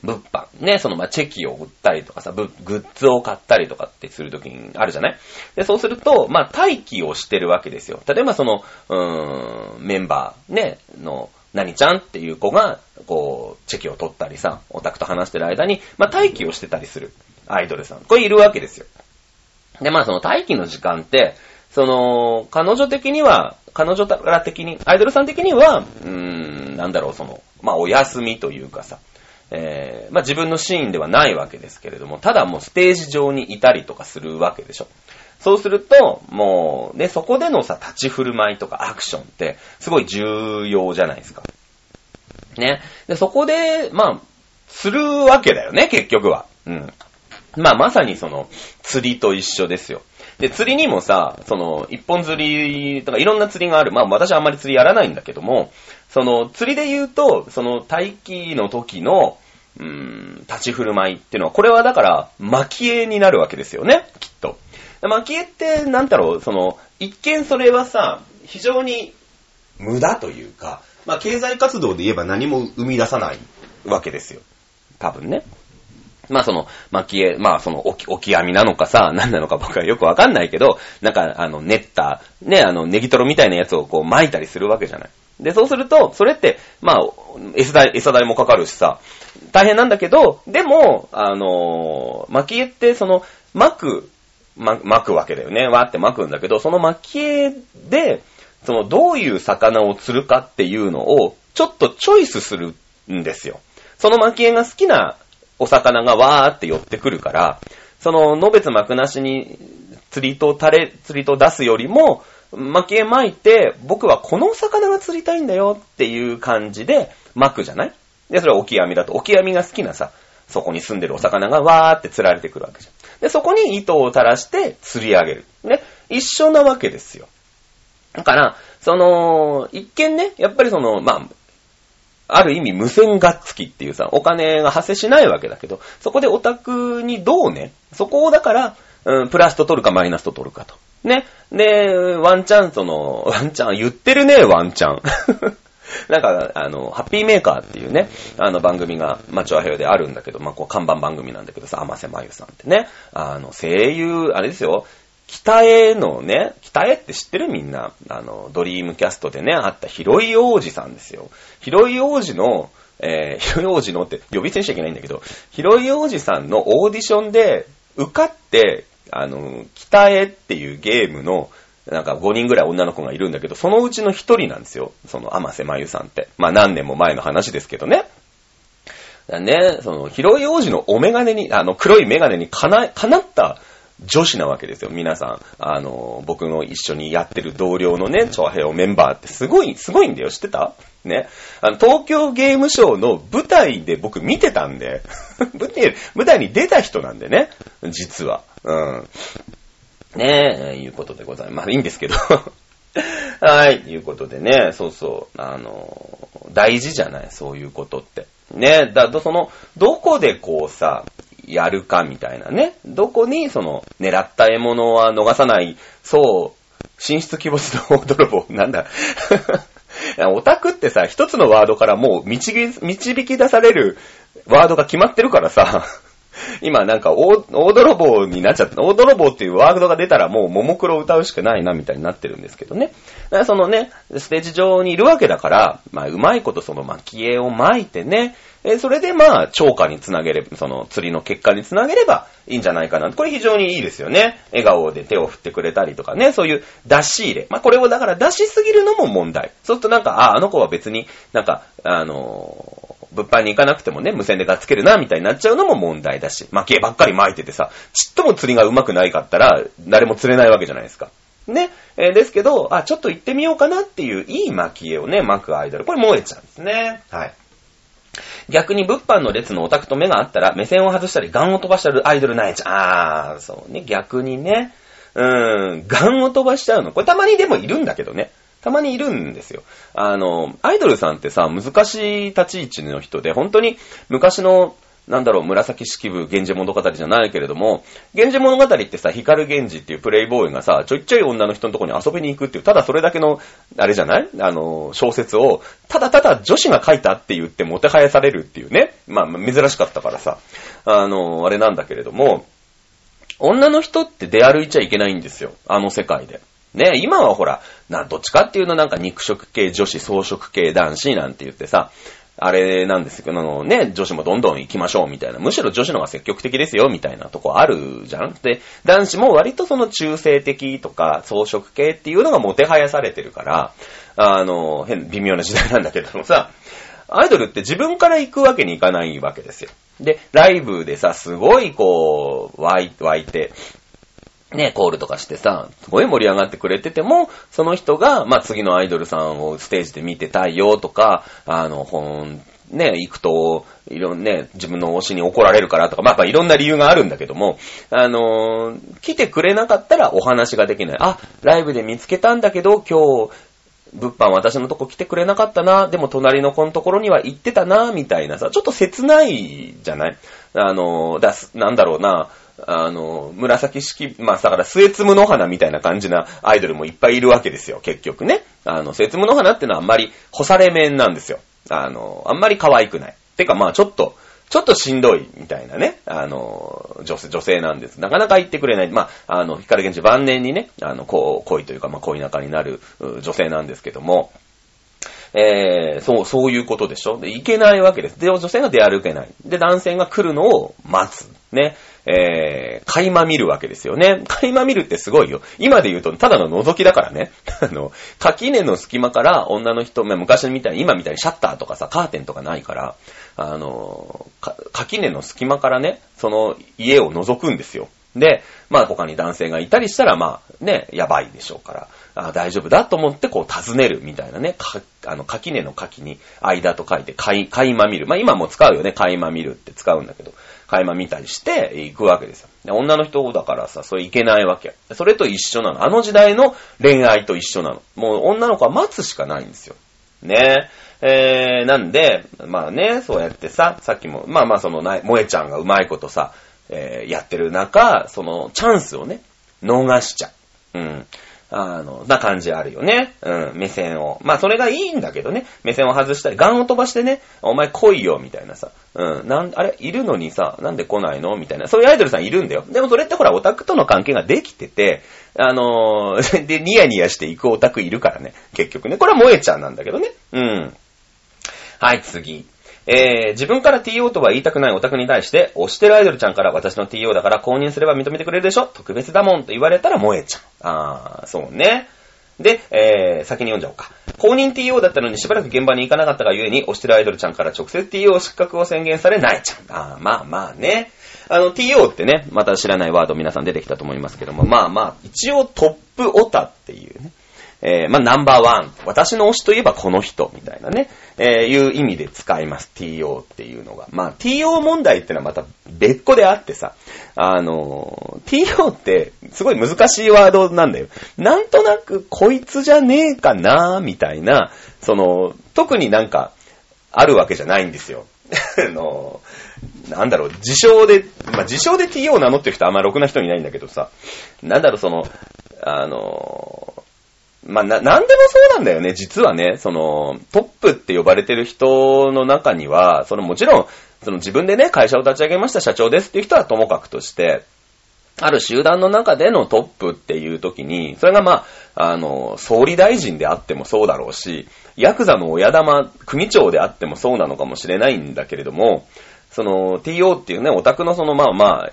物販。ね、その、まチェキを売ったりとかさ、グッズを買ったりとかってするときにあるじゃない？で、そうすると、まあ、待機をしてるわけですよ。例えばその、うーん、メンバー、ね、の、何ちゃんっていう子が、こう、チェキを取ったりさ、オタクと話してる間に、まあ、待機をしてたりするアイドルさん。これいるわけですよ。で、まあ、その待機の時間って、その、彼女的には、彼女ら的に、アイドルさん的には、うーん、なんだろう、その、まあ、お休みというかさ、えー、まあ、自分のシーンではないわけですけれども、ただもうステージ上にいたりとかするわけでしょ。そうすると、もう、ね、そこでのさ、立ち振る舞いとかアクションって、すごい重要じゃないですか。ね。で、そこで、まあ、するわけだよね、結局は。うん。まあ、まさにその、釣りと一緒ですよ。で、釣りにもさ、その、一本釣りとかいろんな釣りがある。まあ、私はあんまり釣りやらないんだけども、その、釣りで言うと、その、待機の時の、うーん、立ち振る舞いっていうのは、これはだから、蒔絵になるわけですよね、きっと。蒔絵って、なんだろう、その、一見それはさ、非常に無駄というか、まあ、経済活動で言えば何も生み出さないわけですよ。多分ね。まあその、巻き絵、まあその、置き、置き網なのかさ、何なのか僕はよくわかんないけど、なんか、あの、練った、ね、あの、ネギトロみたいなやつをこう巻いたりするわけじゃない。で、そうすると、それって、まあ、餌代、餌代もかかるしさ、大変なんだけど、でも、あのー、巻き絵って、その、巻く、ま、巻くわけだよね。わーって巻くんだけど、その巻き絵で、その、どういう魚を釣るかっていうのを、ちょっとチョイスするんですよ。その巻き絵が好きなお魚がわーって寄ってくるから、その、のべつ巻くなしに釣りとタレ、釣りと出すよりも、巻き絵巻いて、僕はこのお魚が釣りたいんだよっていう感じで巻くじゃない？で、それはオキアミだと、オキアミが好きなさ、そこに住んでるお魚がわーって釣られてくるわけじゃん。で、そこに糸を垂らして釣り上げる。ね？一緒なわけですよ。だから、その、一見ね、やっぱりその、まあ、ある意味無線がっつきっていうさ、お金が発生しないわけだけど、そこでオタクにどうね、そこをだから、うん、プラスと取るかマイナスと取るかと。ね。で、ワンチャンその、ワンチャン、言ってるね、ワンチャン。[LAUGHS] なんか、あの、ハッピーメーカーっていうね、あの番組が、まあ、チョアヘヨであるんだけど、まあ、こう、看板番組なんだけどさ、甘瀬まゆさんってね、あの、声優、あれですよ、北へのね、北へって知ってるみんな。あの、ドリームキャストでね、あった広い王子さんですよ。広い王子の、えー、[LAUGHS] 広い王子のって呼び捨てにしちゃいけないんだけど、広い王子さんのオーディションで受かって、あの、北へっていうゲームの、なんか5人ぐらい女の子がいるんだけど、そのうちの1人なんですよ。その甘瀬まゆさんって。まあ何年も前の話ですけどね。ね、その、広い王子のお眼鏡に、あの、黒い眼鏡にかな、かなった女子なわけですよ。皆さん、あの、僕の一緒にやってる同僚のね、チョアヘオメンバーってすごい、すごいんだよ。知ってた？ね。あの、東京ゲームショウの舞台で僕見てたんで [LAUGHS] 舞台、に出た人なんでね。実は。うん。ねえ、いうことでございます。まあいいんですけど [LAUGHS] はい、いうことでね、そうそう、あの、大事じゃない、そういうことって。ね、だとその、どこでこうさ、やるかみたいなね。どこにその、狙った獲物は逃さない、そう、進出鬼没の泥棒、なんだ。[LAUGHS] オタクってさ、一つのワードからもう導き出されるワードが決まってるからさ、今なんか大、大泥棒になっちゃった。大泥棒っていうワードが出たらもうももクロ歌うしかないなみたいになってるんですけどね。だからそのね、ステージ上にいるわけだから、まあうまいことその巻絵を巻いてね、えそれでまあ、超過につなげれば、その釣りの結果につなげればいいんじゃないかな。これ非常にいいですよね。笑顔で手を振ってくれたりとかね、そういう出し入れ。まあこれをだから出しすぎるのも問題。そうするとなんか、あ、あの子は別になんか、あの物販に行かなくてもね、無線でがっつけるな、みたいになっちゃうのも問題だし、蒔絵ばっかり巻いててさ、ちっとも釣りが上手くないかったら、誰も釣れないわけじゃないですか。ね。えーですけど、あ、ちょっと行ってみようかなっていういい蒔絵をね、巻くアイドル。これ萌えちゃんですね。はい。逆に物販の列のオタクと目が合ったら、目線を外したり、ガンを飛ばしたりアイドルないちゃう。あー、そうね、逆にね。うーん、ガンを飛ばしちゃうの。これたまにでもいるんだけどね。たまにいるんですよ。あの、アイドルさんってさ、難しい立ち位置の人で、本当に昔の、なんだろう、紫式部、源氏物語じゃないけれども、源氏物語ってさ、光源氏っていうプレイボーイがさ、ちょいちょい女の人のとこに遊びに行くっていう、ただそれだけの、あれじゃない？あの、小説を、ただただ女子が書いたって言ってもてはやされるっていうね。まあ、珍しかったからさ、あの、あれなんだけれども、女の人って出歩いちゃいけないんですよ。あの世界で。ね、今はほら、な、どっちかっていうのなんか肉食系女子、草食系男子なんて言ってさ、あれなんですけど、あのね、女子もどんどん行きましょうみたいな。むしろ女子の方が積極的ですよみたいなとこあるじゃんで、男子も割とその中性的とか草食系っていうのがもてはやされてるから、あの、変、微妙な時代なんだけどもさ、アイドルって自分から行くわけにいかないわけですよ。で、ライブでさ、すごいこう、湧いて、ね、コールとかしてさ、すごい盛り上がってくれてても、その人が、まあ、次のアイドルさんをステージで見てたいよとか、あの、本、ね、行くと、いろんね、自分の推しに怒られるからとか、まあ、やっぱいろんな理由があるんだけども、あのー来てくれなかったらお話ができない。あ、ライブで見つけたんだけど、今日、物販私のとこ来てくれなかったな、でも隣の子のところには行ってたな、みたいなさ、ちょっと切ないじゃない？あの、だす、なんだろうな、あの、紫式、まあ、だから、末つむの花みたいな感じなアイドルもいっぱいいるわけですよ、結局ね。あの、末つむの花ってのはあんまり干され面なんですよ。あの、あんまり可愛くない。てか、まあ、ちょっと、ちょっとしんどいみたいなね、あの、女性、女性なんです。なかなか言ってくれない。まあ、あの、光源氏晩年にね、あの、こう、恋というか、まあ、恋仲になる女性なんですけども、えー、そう、そういうことでしょ？で、いけないわけです。で、女性が出歩けない。で、男性が来るのを待つ。ね。えー、垣間見るわけですよね。垣間見るってすごいよ。今で言うと、ただの覗きだからね。[LAUGHS] あの、垣根の隙間から女の人、昔みたいに、今みたいにシャッターとかさ、カーテンとかないから、あの、垣根の隙間からね、その家を覗くんですよ。で、まあ他に男性がいたりしたら、まあね、やばいでしょうから、あ大丈夫だと思ってこう尋ねるみたいなね、かあの、垣根の垣に間と書いて、かい、垣間見る。まあ今も使うよね、垣間見るって使うんだけど、垣間見たりして行くわけですよ。で女の人だからさ、それいけないわけ。それと一緒なの。あの時代の恋愛と一緒なの。もう女の子は待つしかないんですよ。ねえ。ー、なんで、まあね、そうやってさ、さっきも、まあまあそのな、萌えちゃんがうまいことさ、えー、やってる中、そのチャンスをね、逃しちゃう。うん。あの、な感じあるよね。うん、目線を。まあ、それがいいんだけどね。目線を外したり、ガンを飛ばしてね、お前来いよ、みたいなさ。うん、なん、あれ、いるのにさ、なんで来ないの？みたいな。そういうアイドルさんいるんだよ。でもそれってほら、オタクとの関係ができてて、あのー [LAUGHS] で、ニヤニヤして行くオタクいるからね。結局ね。これは萌えちゃんなんだけどね。うん。はい、次。えー、自分から TO とは言いたくないオタクに対して、推してるアイドルちゃんから私の TO だから公認すれば認めてくれるでしょ？特別だもんと言われたら萌えちゃん。あー、そうね。で、えー、先に読んじゃおうか。公認 TO だったのにしばらく現場に行かなかったがゆえに、推してるアイドルちゃんから直接 TO 失格を宣言され、ないちゃん。あー、まあまあね。あの、TO ってね、また知らないワード皆さん出てきたと思いますけども、まあまあ、一応トップオタっていうね。えー、まあ、ナンバーワン。私の推しといえばこの人、みたいなね、えー、いう意味で使います。TO っていうのが。まあ、TO 問題ってのはまた別個であってさ、あのー、TO ってすごい難しいワードなんだよ。なんとなくこいつじゃねえかなみたいな、その、特になんか、あるわけじゃないんですよ。[LAUGHS] あのー、なんだろう、自称で、まあ、自称で TO を名乗ってる人あんまろくな人いないんだけどさ、なんだろう、その、あのー、まあ、な、なんでもそうなんだよね、実はね。その、トップって呼ばれてる人の中には、そのもちろん、その自分でね、会社を立ち上げました社長ですっていう人はともかくとして、ある集団の中でのトップっていう時に、それがまあ、あの、総理大臣であってもそうだろうし、ヤクザの親玉、組長であってもそうなのかもしれないんだけれども、その、TO っていうね、オタクのその、まあまあ、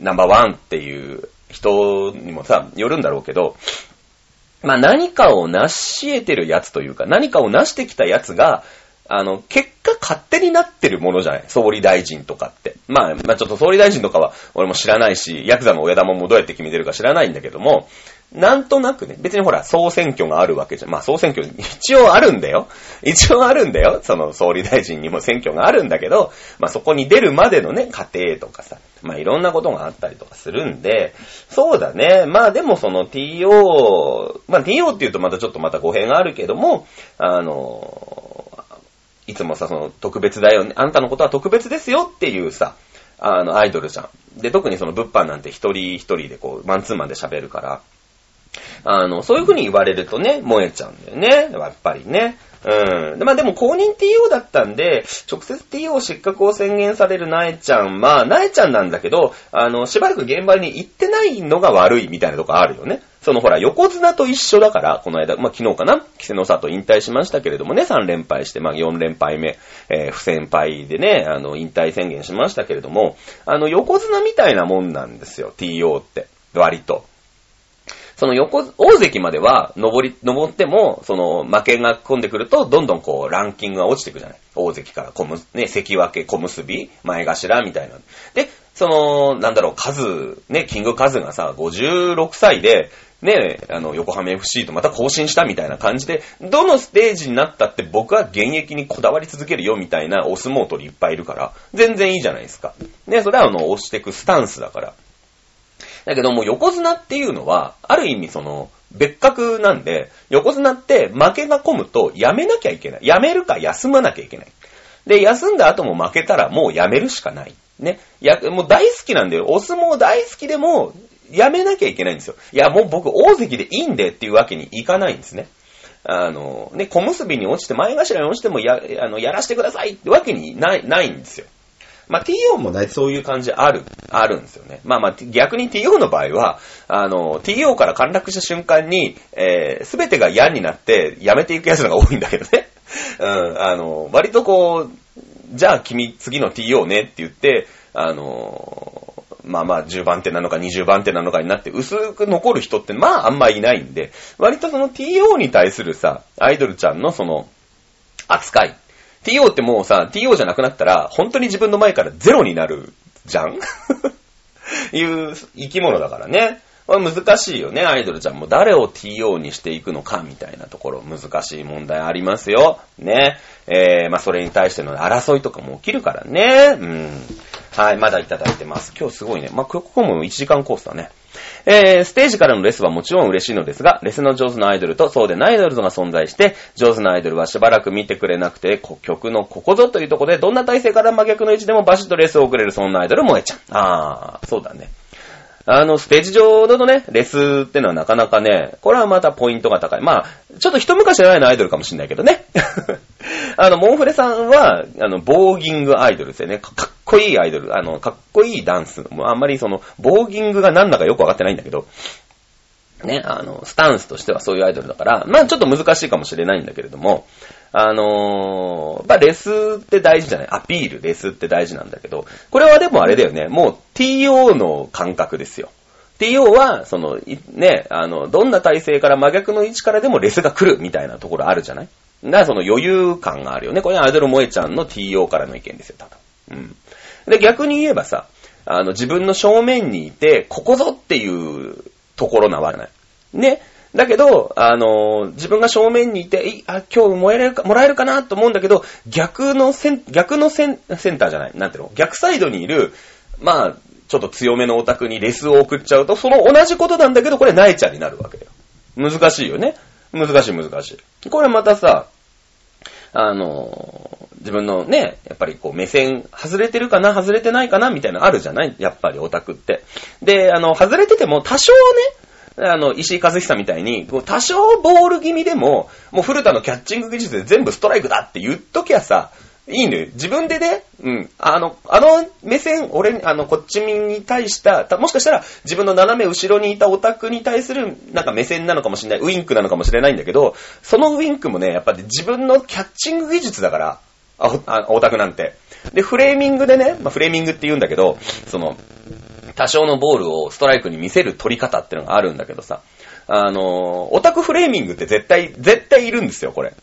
ナンバーワンっていう人にもさ、よるんだろうけど、まあ何かを成し得てるやつというか、何かを成してきたやつが、あの、結果勝手になってるものじゃない？総理大臣とかって。まあ、まあちょっと総理大臣とかは俺も知らないし、ヤクザの親玉もどうやって決めてるか知らないんだけども、なんとなくね、別にほら、総選挙があるわけじゃん。まあ総選挙、一応あるんだよ。一応あるんだよ。その総理大臣にも選挙があるんだけど、まあそこに出るまでのね、過程とかさ、まあいろんなことがあったりとかするんで、そうだね。まあでもその TO、まあ TO って言うとまたちょっとまた語弊があるけども、あの、いつもさ、その特別だよね。あんたのことは特別ですよっていうさ、あの、アイドルじゃん。で、特にその物販なんて一人一人でこう、マンツーマンで喋るから、あの、そういう風に言われるとね、燃えちゃうんだよね。やっぱりね。うん。まあでも公認 TO だったんで、直接 TO 失格を宣言されるなえちゃん、まあ、なえちゃんなんだけど、あの、しばらく現場に行ってないのが悪いみたいなとこあるよね。そのほら、横綱と一緒だから、この間、まあ昨日かな、稀勢の里引退しましたけれどもね、3連敗して、まあ4連敗目、えー、不戦敗でね、あの、引退宣言しましたけれども、あの、横綱みたいなもんなんですよ、TO って。割と。その横、大関までは、登り、登っても、その、負けが込んでくると、どんどんこう、ランキングが落ちていくじゃない。大関から小む、ね、関脇、小結び、前頭みたいな。で、その、なんだろう、数、ね、キング数がさ、56歳で、ね、あの、横浜 FC とまた更新したみたいな感じで、どのステージになったって僕は現役にこだわり続けるよみたいなお相撲取りいっぱいいるから、全然いいじゃないですか。ね、それはあの、押していくスタンスだから。だけども横綱っていうのは、ある意味その、別格なんで、横綱って負けが込むとやめなきゃいけない。やめるか休まなきゃいけない。で、休んだ後も負けたらもうやめるしかない。ね。や、もう大好きなんだよ。お相撲大好きでも、やめなきゃいけないんですよ。いや、もう僕大関でいいんでっていうわけにいかないんですね。あの、ね、小結びに落ちて、前頭に落ちてもや、あの、やらしてくださいってわけにない、ないんですよ。まあ、TO もね、そういう感じある、あるんですよね。まあまあ、逆に TO の場合は、あの、TO から陥落した瞬間に、えー、すべてが嫌になって辞めていくやつのが多いんだけどね。[LAUGHS] うん、あの、割とこう、じゃあ君次の TO ねって言って、あの、まあまあ10番手なのか20番手なのかになって薄く残る人ってまああんまいないんで、割とその TO に対するさ、アイドルちゃんのその、扱い TO ってもうさ、TO じゃなくなったら、本当に自分の前からゼロになるじゃん？[LAUGHS] いう生き物だからね。難しいよね、アイドルちゃんも。誰を TO にしていくのかみたいなところ、難しい問題ありますよ。ね。えー、まあ、それに対しての争いとかも起きるからね。うん。はい、まだいただいてます。今日すごいね。まあ、ここも1時間コースだね。えー、ステージからのレスはもちろん嬉しいのですが、レスの上手なアイドルとそうでないアイドルが存在して、上手なアイドルはしばらく見てくれなくて、曲のここぞというところで、どんな体勢から真逆の位置でもバシッとレスを送れるそんなアイドル萌えちゃん。あー、そうだね。あの、ステージ上のね、レスってのはなかなかね、これはまたポイントが高い。まあ、ちょっと一昔前のアイドルかもしんないけどね。[LAUGHS] あの、モンフレさんは、あの、ボーギングアイドルですよね。かっっこいいアイドル。あの、かっこいいダンス。もうあんまりその、ボーギングが何だかよくわかってないんだけど、ね、あの、スタンスとしてはそういうアイドルだから、まあちょっと難しいかもしれないんだけれども、あのー、まあレスって大事じゃないアピール、レスって大事なんだけど、これはでもあれだよね、もう TO の感覚ですよ。TO は、その、ね、あの、どんな体勢から真逆の位置からでもレスが来るみたいなところあるじゃない？だからその余裕感があるよね。これはアイドル萌えちゃんの TO からの意見ですよ、多分。うん。で、逆に言えばさ、あの、自分の正面にいて、ここぞっていうところなわけない。ね。だけど、あの、自分が正面にいて、いあ、今日もらえるか、もらえるかなと思うんだけど、逆のセン、逆のセン、センターじゃない、なんていうの？逆サイドにいる、まあ、ちょっと強めのオタクにレスを送っちゃうと、その同じことなんだけど、これナイちゃんになるわけよ。難しいよね。難しい難しい。これまたさ、あの、自分のね、やっぱりこう目線、外れてるかな、外れてないかな、みたいなのあるじゃない？やっぱりオタクって。で、あの、外れてても多少はね、あの、石井和久みたいに、多少ボール気味でも、もう古田のキャッチング技術で全部ストライクだって言っときゃさ、いいね。自分でね、うん。あの、あの目線、俺、あの、こっちに対した、たもしかしたら自分の斜め後ろにいたオタクに対する、なんか目線なのかもしれない、ウィンクなのかもしれないんだけど、そのウィンクもね、やっぱり自分のキャッチング技術だから、あ、オタクなんて。で、フレーミングでね、まあ、フレーミングって言うんだけど、その、多少のボールをストライクに見せる取り方ってのがあるんだけどさ、あの、オタクフレーミングって絶対、絶対いるんですよ、これ。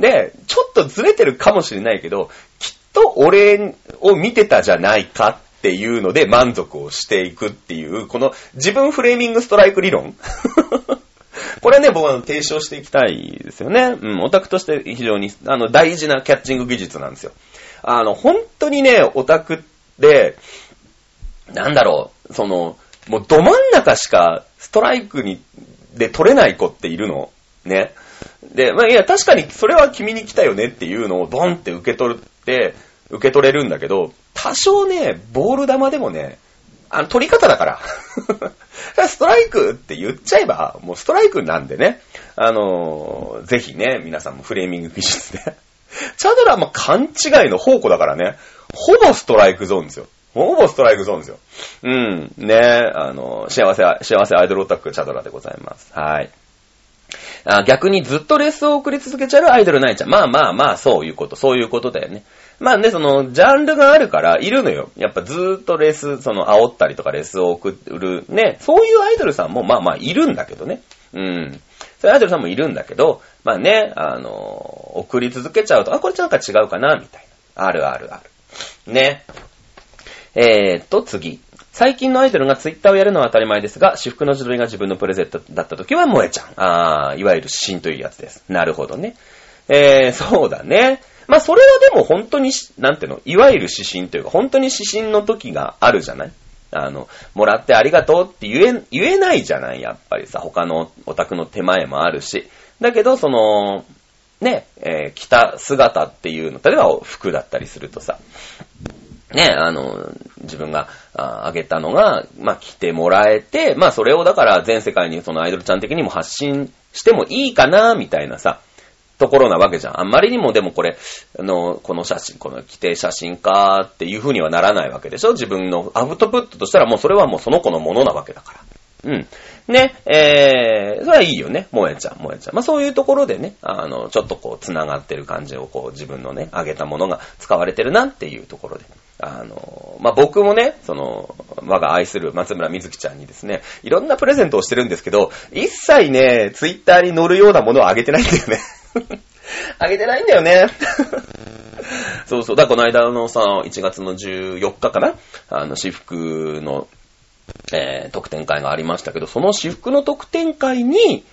で、ちょっとずれてるかもしれないけど、きっと俺を見てたじゃないかっていうので満足をしていくっていう、この自分フレーミングストライク理論 [LAUGHS] これね、僕は提唱していきたいですよね。うん、オタクとして非常に、あの、大事なキャッチング技術なんですよ。あの、本当にね、オタクって、なんだろう、その、もうど真ん中しかストライクに、で取れない子っているの。ね。で、まあいや、確かにそれは君に来たよねっていうのをドンって受け取って、受け取れるんだけど、多少ね、ボール球でもね、あの、取り方だから。[LAUGHS] ストライクって言っちゃえば、もうストライクなんでね。あのー、ぜひね、皆さんもフレーミング技術で。チャドラーも勘違いの宝庫だからね。ほぼストライクゾーンですよ。ほぼストライクゾーンですよ。うん。ねあの、幸せ、幸せアイドルオタクチャドラでございます。はい。あ逆にずっとレッスを送り続けちゃうアイドルないちゃん。まあまあまあ、そういうこと、そういうことだよね。まあね、その、ジャンルがあるから、いるのよ。やっぱずーっとレース、その、煽ったりとかレースを送る、ね、そういうアイドルさんも、まあまあ、いるんだけどね。うん。そういうアイドルさんもいるんだけど、まあね、あの、送り続けちゃうと、あ、これなんか違うかな、みたいな。あるあるある。ね。えーっと、次。最近のアイドルがツイッターをやるのは当たり前ですが、私服の自撮りが自分のプレゼントだった時は萌えちゃん。あー、いわゆる指針というやつです。なるほどね。えー、そうだね。まあ、それはでも本当に、なんていうの、いわゆる指針というか、本当に指針の時があるじゃない？あの、もらってありがとうって言え、言えないじゃない？やっぱりさ、他のオタクの手前もあるし。だけど、その、ね、えー、着た姿っていうの、例えば服だったりするとさ、ね、あの、自分があげたのが、まあ、着てもらえて、まあ、それをだから全世界にそのアイドルちゃん的にも発信してもいいかな、みたいなさ、ところなわけじゃん。あんまりにもでもこれ、あの、この写真、この規定写真家っていう風にはならないわけでしょ？自分のアウトプットとしたらもうそれはもうその子のものなわけだから。うん。ね、えー、それはいいよね。萌えちゃん、萌えちゃん。まあそういうところでね、あの、ちょっとこう、繋がってる感じをこう、自分のね、あげたものが使われてるなっていうところで。あの、まあ、僕もね、その、我が愛する松村みずきちゃんにですね、いろんなプレゼントをしてるんですけど、一切ね、ツイッターに載るようなものをあげてないんだよね。[LAUGHS] あげてないんだよね。そうそう。だこの間のさ、1月の14日かなあの、私服の、えー、特典会がありましたけど、その私服の特典会に、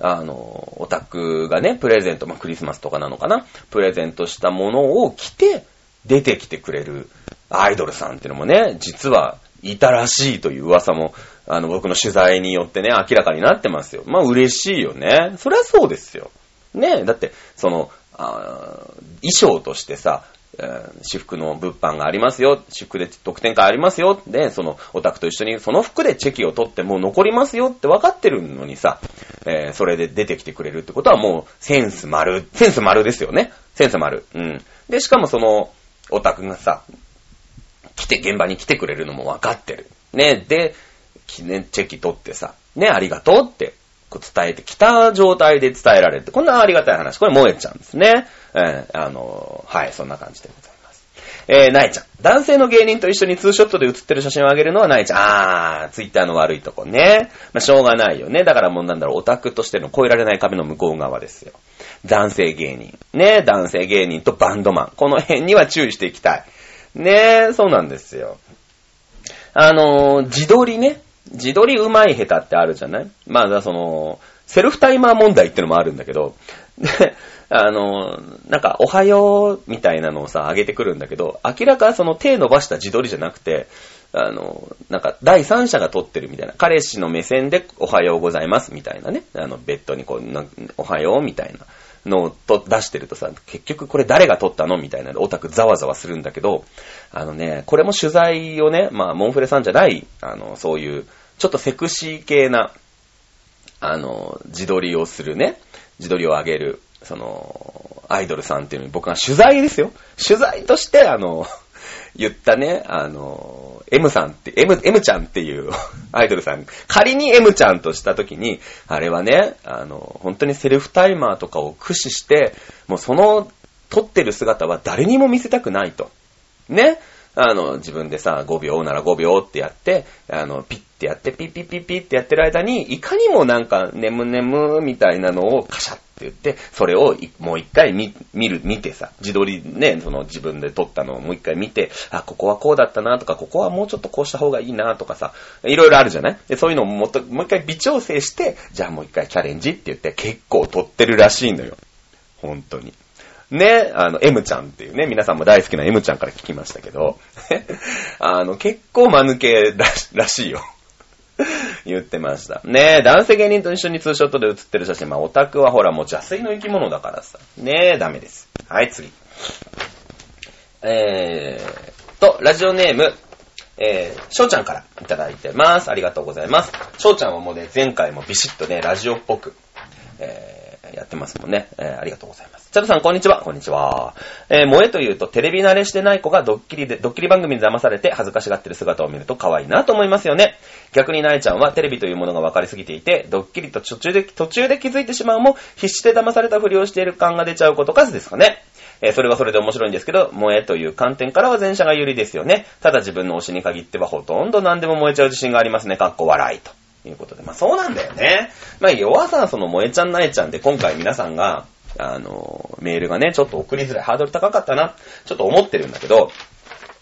あの、オタクがね、プレゼント、まあ、クリスマスとかなのかなプレゼントしたものを着て、出てきてくれるアイドルさんっていうのもね、実はいたらしいという噂も、あの、僕の取材によってね、明らかになってますよ。まあ、嬉しいよね。そりゃそうですよ。ねだって、その、衣装としてさ、私服の物販がありますよ。私服で特典会ありますよ。で、その、オタクと一緒にその服でチェキを取ってもう残りますよって分かってるのにさ、えー、それで出てきてくれるってことはもうセンス丸、センス丸ですよね。センス丸。うん。で、しかもその、オタクがさ、来て、現場に来てくれるのも分かってる。ね、で、記念チェキ取ってさ、ね、ありがとうってこう伝えてきた状態で伝えられて、こんなありがたい話。これ萌えちゃんですね。えー、あの、はい、そんな感じでございます。えー、なえちゃん。男性の芸人と一緒にツーショットで写ってる写真をあげるのはなえちゃん。あー、ツイッターの悪いとこね。まあ、しょうがないよね。だからもうなんだろう、オタクとしての超えられない壁の向こう側ですよ。男性芸人。ね、男性芸人とバンドマン。この辺には注意していきたい。ねえ、そうなんですよ。あの、自撮りね。自撮り上手い下手ってあるじゃない？まあ、その、セルフタイマー問題ってのもあるんだけど、で、[LAUGHS] あの、なんか、おはようみたいなのをさ、上げてくるんだけど、明らかその手伸ばした自撮りじゃなくて、あの、なんか、第三者が撮ってるみたいな、彼氏の目線でおはようございますみたいなね、あの、ベッドにこう、おはようみたいな。のと出してるとさ、結局これ誰が撮ったのみたいなオタクざわざわするんだけど、あのね、これも取材をね、まあ、モンフレさんじゃない、あの、そういう、ちょっとセクシー系な、あの、自撮りをするね、自撮りを上げる、その、アイドルさんっていうのに僕が取材ですよ。取材として、あの、言ったね、あの、M さんって、M、M ちゃんっていう [LAUGHS] アイドルさん、仮に M ちゃんとした時に、あれはね、あの、本当にセルフタイマーとかを駆使して、もうその撮ってる姿は誰にも見せたくないと。ね？あの、自分でさ、5秒なら5秒ってやって、あの、ピッてやって、ピッピッピッピッってやってる間に、いかにもなんか、眠眠みたいなのをカシャッって言って、それをもう一回見、見る、見てさ、自撮りね、その自分で撮ったのをもう一回見て、あ、ここはこうだったなとか、ここはもうちょっとこうした方がいいなとかさ、いろいろあるじゃない？で、そういうのをもっと、もう一回微調整して、じゃあもう一回チャレンジって言って結構撮ってるらしいのよ。本当に。ね、あの、M ちゃんっていうね、皆さんも大好きな M ちゃんから聞きましたけど、[LAUGHS] あの、結構間抜けららしいよ。[LAUGHS] 言ってました。ねえ、男性芸人と一緒にツーショットで写ってる写真。まあ、オタクはほら、もう邪水の生き物だからさ。ねえ、ダメです。はい、次。えーと、ラジオネーム、えー、翔ちゃんからいただいてます。ありがとうございます。翔ちゃんはもうね、前回もビシッとね、ラジオっぽく、えー、やってますもんね。えー、ありがとうございます。チャドさん、こんにちは。こんにちは。えー、萌えというと、テレビ慣れしてない子がドッキリで、ドッキリ番組に騙されて恥ずかしがってる姿を見ると可愛いなと思いますよね。逆になえちゃんはテレビというものが分かりすぎていて、ドッキリと途中で、途中で気づいてしまうも、必死で騙されたふりをしている感が出ちゃうことかですかね。えーそれはそれで面白いんですけど、萌えという観点からは前者が有利ですよね。ただ自分の推しに限ってはほとんど何でも燃えちゃう自信がありますね。かっこ笑いと。いうことで。まあそうなんだよね。まあ要は、その萌えちゃんなえちゃんで今回皆さんが、あの、メールがね、ちょっと送りづらい、ハードル高かったな、ちょっと思ってるんだけど、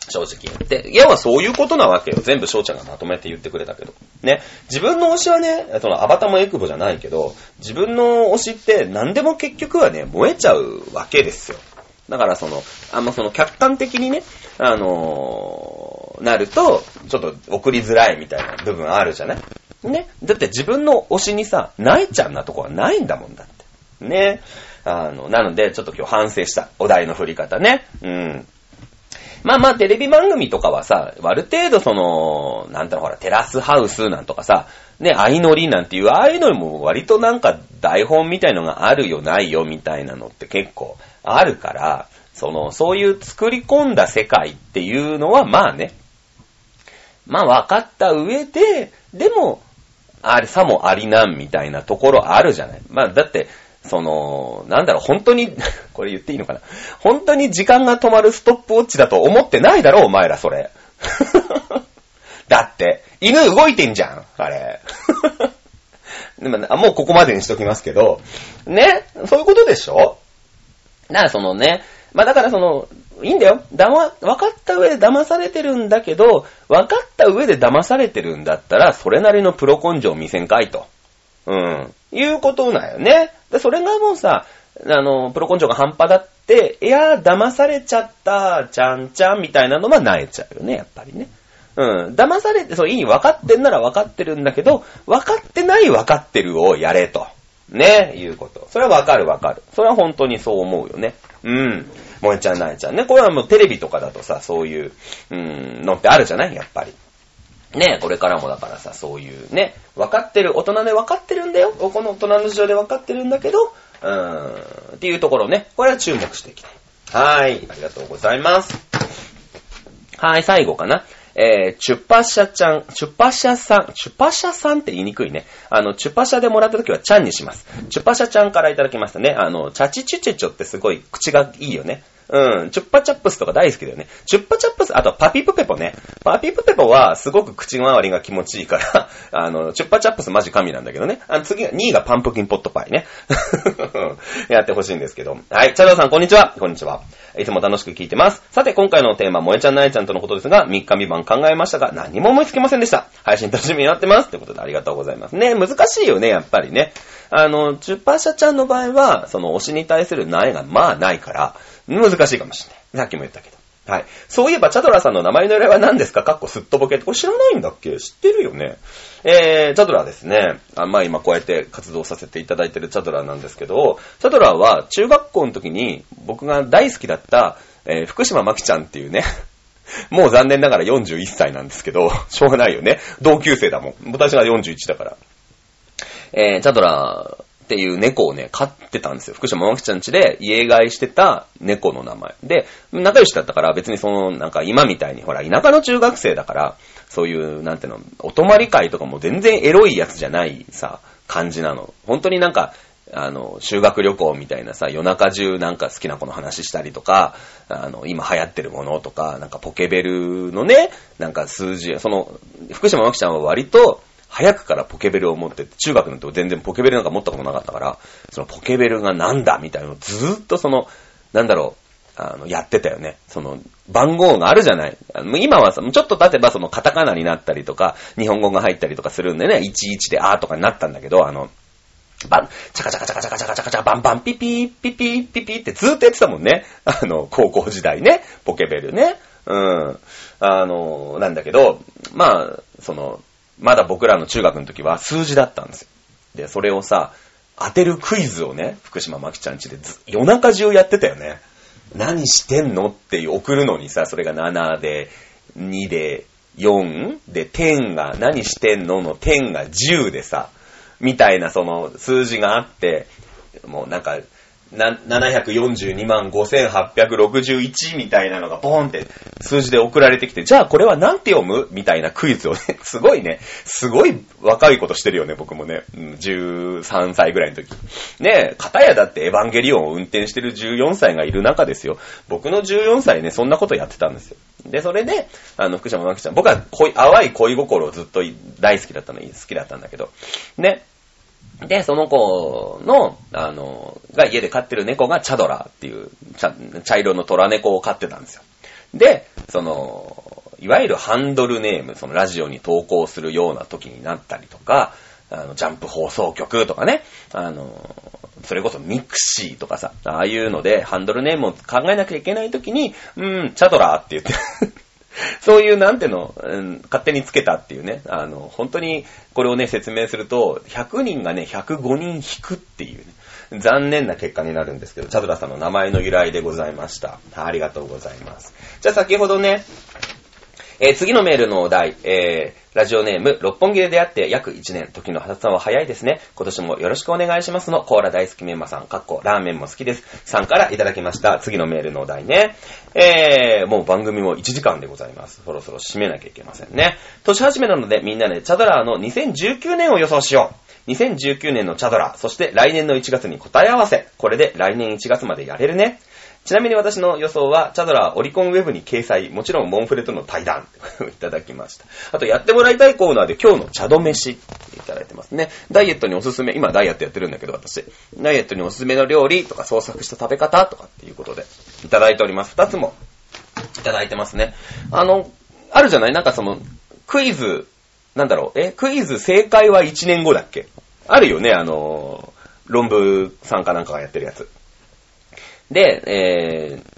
正直言って。要はそういうことなわけよ。全部翔ちゃんがまとめて言ってくれたけど。ね。自分の推しはね、そのアバタもエクボじゃないけど、自分の推しって何でも結局はね、燃えちゃうわけですよ。だからその、あんまその客観的にね、あのーなると、ちょっと送りづらいみたいな部分あるじゃない？ね。だって自分の推しにさ、ないちゃんなとこはないんだもんだって。ね。あの、なので、ちょっと今日反省した。お題の振り方ね。うん。まあまあ、テレビ番組とかはさ、ある程度その、なんだろう、ほら、テラスハウスなんとかさ、ね、相乗りなんていう、ああいうのも割となんか台本みたいのがあるよ、ないよ、みたいなのって結構あるから、その、そういう作り込んだ世界っていうのは、まあね、まあ分かった上で、でも、あれ、さもありなんみたいなところあるじゃない。まあだって、その、なんだろう、本当に、[LAUGHS] これ言っていいのかな。本当に時間が止まるストップウォッチだと思ってないだろ、お前ら、それ。[LAUGHS] だって、犬動いてんじゃん、あれ。[LAUGHS] でももうここまでにしときますけど、ね、そういうことでしょ？だからそのね、まあだからその、いいんだよ。だま、分かった上で騙されてるんだけど、分かった上で騙されてるんだったら、それなりのプロ根性を見せんかいと。うん。いうことだよね。で、それがもうさ、あの、プロ根性が半端だって、いやー、騙されちゃった、ちゃんちゃんみたいなのは萎えちゃうよね、やっぱりね。うん。騙されて、そう、いい、分かってんなら分かってるんだけど、分かってない分かってるをやれと。ね、いうこと。それは分かる分かる。それは本当にそう思うよね。うん。萌えちゃん、なえちゃんね。これはもうテレビとかだとさ、そういう、うん、のってあるじゃない？やっぱり。ねこれからもだからさ、そういうね、分かってる、大人で分かってるんだよ。この大人の事情で分かってるんだけど、うーん、っていうところね、これは注目していきたい。はーい、ありがとうございます。はい、最後かな。えー、チュッパシャちゃん、チュッパシャさん、チュッパシャさんって言いにくいね。あの、チュッパシャでもらった時はちゃんにします。チュッパシャちゃんからいただきましたね。あの、チャチチュチェチョってすごい口がいいよね。うん、チュッパチャップスとか大好きだよね。チュッパチャップス、あとパピプペポね。パピプペポはすごく口周りが気持ちいいから、[LAUGHS] あの、チュッパチャップスマジ神なんだけどね。あの、次が、2位がパンプキンポットパイね。[LAUGHS] やってほしいんですけど。はい、チャドさんこんにちは。こんにちは。いつも楽しく聞いてます。さて、今回のテーマ、萌えちゃんなえちゃんとのことですが、3日未満考えましたが、何も思いつきませんでした。配信楽しみになってます。ということでありがとうございます。ね、難しいよね、やっぱりね。あの、チュッパシャちゃんの場合は、その推しに対する苗がまあないから、難しいかもしれない。さっきも言ったけど。はい。そういえば、チャドラさんの名前の由来は何ですか？かっこすっとぼけって。これ知らないんだっけ？知ってるよね。えー、チャドラですね、あまあ今こうやって活動させていただいてるチャドラなんですけど、チャドラは中学校の時に僕が大好きだった、えー福島真希ちゃんっていうね、[LAUGHS] もう残念ながら41歳なんですけど、しょうがないよね。同級生だもん。私が41だから。えー、チャドラっていう猫をね、飼ってたんですよ。福島真希ちゃん家で家飼いしてた猫の名前。で、仲良しだったから別にその、なんか今みたいに、ほら、田舎の中学生だから、そういう、なんていうの、お泊まり会とかも全然エロいやつじゃないさ、感じなの。本当になんか、あの、修学旅行みたいなさ、夜中中なんか好きな子の話したりとか、あの、今流行ってるものとか、なんかポケベルのね、なんか数字、その、福島真希ちゃんは割と、早くからポケベルを持ってて、中学の時全然ポケベルなんか持ったことなかったから、そのポケベルがなんだみたいなのをずーっとその、なんだろう、あの、やってたよね。その、番号があるじゃない。今はさ、ちょっと経てばそのカタカナになったりとか、日本語が入ったりとかするんでね、11であーとかになったんだけど、あの、バン、チャカチャカチャカチャカチャカチャカチャバンバンピピーピピーピピーってずーっとやってたもんね。あの、高校時代ね。ポケベルね。うん。あの、なんだけど、まあ、その、まだ僕らの中学の時は数字だったんですよ。で、それをさ、当てるクイズをね、福島まきちゃんちで夜中中やってたよね。何してんのって送るのにさ、それが7で、2で、4で、点が、何してんのの点が10でさ、みたいなその数字があって、もうなんか、な742万5861みたいなのがポーンって数字で送られてきて、じゃあこれは何て読む？みたいなクイズをね、[LAUGHS] すごいね、すごい若いことしてるよね、僕もね。13歳ぐらいの時。ねえ、片やだってエヴァンゲリオンを運転してる14歳がいる中ですよ。僕の14歳ね、そんなことやってたんですよ。で、それで、あの、福島真紀ちゃん、僕は恋、淡い恋心をずっと大好きだったのに、好きだったんだけど。ね。で、その子の、あの、が家で飼ってる猫がチャドラーっていう茶、色の虎猫を飼ってたんですよ。で、その、いわゆるハンドルネーム、そのラジオに投稿するような時になったりとか、あの、ジャンプ放送局とかね、あの、それこそミクシーとかさ、ああいうのでハンドルネームを考えなきゃいけない時に、うーん、チャドラーって言って、[LAUGHS] そういう、なんての、うん、勝手につけたっていうね、あの、本当に、これをね、説明すると、100人がね、105人引くっていうね、残念な結果になるんですけど、チャドラさんの名前の由来でございました。ありがとうございます。じゃあ先ほどね、えー次のメールのお題、えー、ラジオネーム、六本木で出会って約1年、時の発さんは早いですね。今年もよろしくお願いしますの、コーラ大好きメンマさん、かっこ、ラーメンも好きです。さんからいただきました。次のメールのお題ね。えー、もう番組も1時間でございます。そろそろ締めなきゃいけませんね。年始めなので、みんなでチャドラーの2019年を予想しよう。2019年のチャドラー、そして来年の1月に答え合わせ。これで来年1月までやれるね。ちなみに私の予想は、チャドラーオリコンウェブに掲載、もちろんモンフレとの対談、[LAUGHS] いただきました。あと、やってもらいたいコーナーで今日のチャド飯、いただいてますね。ダイエットにおすすめ、今ダイエットやってるんだけど、私。ダイエットにおすすめの料理とか創作した食べ方とかっていうことで、いただいております。二つも、いただいてますね。あの、あるじゃない？なんかその、クイズ、なんだろう、え、クイズ正解は1年後だっけ？あるよね、あの、論文参加なんかがやってるやつ。で、えー、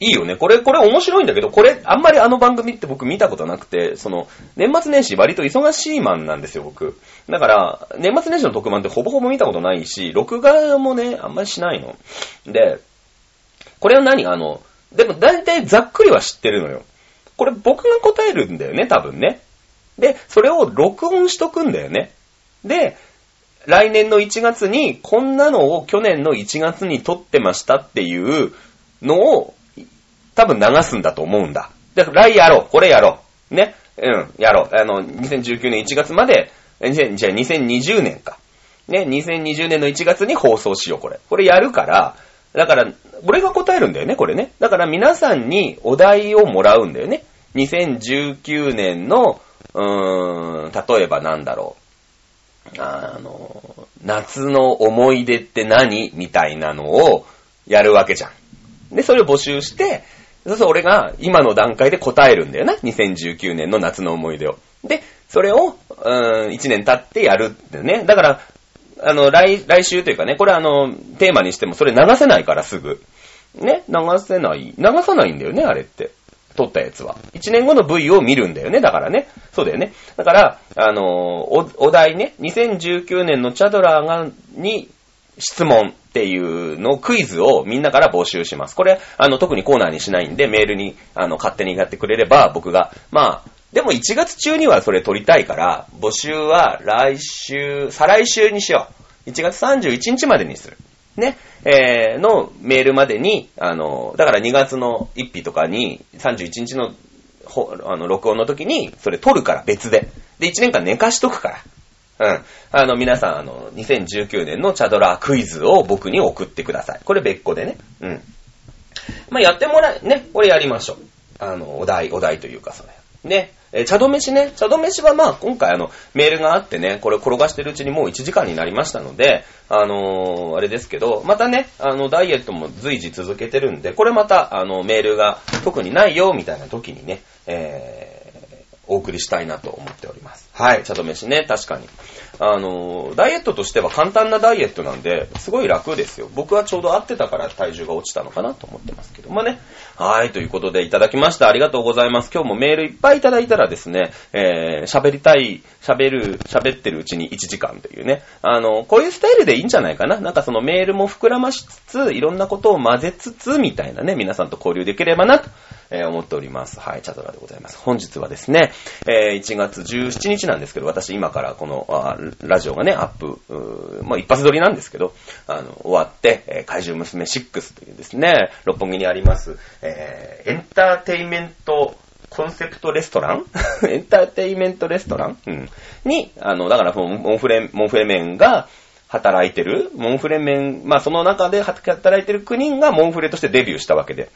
いいよね。これ、これ面白いんだけど、これ、あんまりあの番組って僕見たことなくて、その、年末年始割と忙しいマンなんですよ、僕。だから、年末年始の特番ってほぼほぼ見たことないし、録画もね、あんまりしないの。で、これは何？あの、でも大体ざっくりは知ってるのよ。これ僕が答えるんだよね、多分ね。で、それを録音しとくんだよね。で、来年の1月にこんなのを去年の1月に撮ってましたっていうのを多分流すんだと思うんだ。で、来やろう。これやろう。ね。うん、やろう。あの、2019年1月まで、じゃあ2020年か。ね、2020年の1月に放送しよう、これ。これやるから、だから、俺が答えるんだよね、これね。だから皆さんにお題をもらうんだよね。2019年の、うーん、例えばなんだろう。あの、夏の思い出って何みたいなのをやるわけじゃん。で、それを募集して、そうそう俺が今の段階で答えるんだよな。2019年の夏の思い出を。で、それを、うーん、1年経ってやるってね。だから、あの、来、来週というかね、これあの、テーマにしてもそれ流せないからすぐ。ね、流せない。流さないんだよね、あれって。撮ったやつは。1年後の V を見るんだよね、だからね。そうだよね。だから、あのーお、お題ね、2019年のチャドラーが、に質問っていうのクイズをみんなから募集します。これ、あの、特にコーナーにしないんで、メールに、あの、勝手にやってくれれば、僕が、まあ、でも1月中にはそれ取りたいから、募集は来週、再来週にしよう。1月31日までにする。ね、えー、のメールまでに、あの、だから2月の1日とかに、31日の、ほあの、録音の時に、それ取るから別で。で、1年間寝かしとくから。うん。あの、皆さん、あの、2019年のチャドラークイズを僕に送ってください。これ別個でね。うん。まあ、やってもらえ、ね、これやりましょう。あの、お題、お題というか、それ。ね。えー、茶止めしね、茶止めしはまあ今回あの、メールがあってね、これ転がしてるうちにもう1時間になりましたので、あのー、あれですけど、またね、あの、ダイエットも随時続けてるんで、これまた、あの、メールが特にないよ、みたいな時にね、えー、お送りしたいなと思っております。はい、茶止めしね、確かに。あの、ダイエットとしては簡単なダイエットなんで、すごい楽ですよ。僕はちょうど合ってたから体重が落ちたのかなと思ってますけどもね。はい、ということでいただきました。ありがとうございます。今日もメールいっぱいいただいたらですね、えー、喋りたい、喋る、喋ってるうちに1時間というね。あの、こういうスタイルでいいんじゃないかな。なんかそのメールも膨らましつつ、いろんなことを混ぜつつ、みたいなね、皆さんと交流できればなと。えー、思っております。はい、チャドラでございます。本日はですね、えー、1月17日なんですけど、私今からこの、ラジオがね、アップ、まあ一発撮りなんですけど、あの、終わって、えー、怪獣娘6というですね、六本木にあります、えー、エンターテイメント、コンセプトレストラン？[LAUGHS] エンターテイメントレストラン？うん。に、あの、だからモンフレ、モンフレメンが、働いてる、モンフレメン、まあその中で働いてる9人がモンフレとしてデビューしたわけで。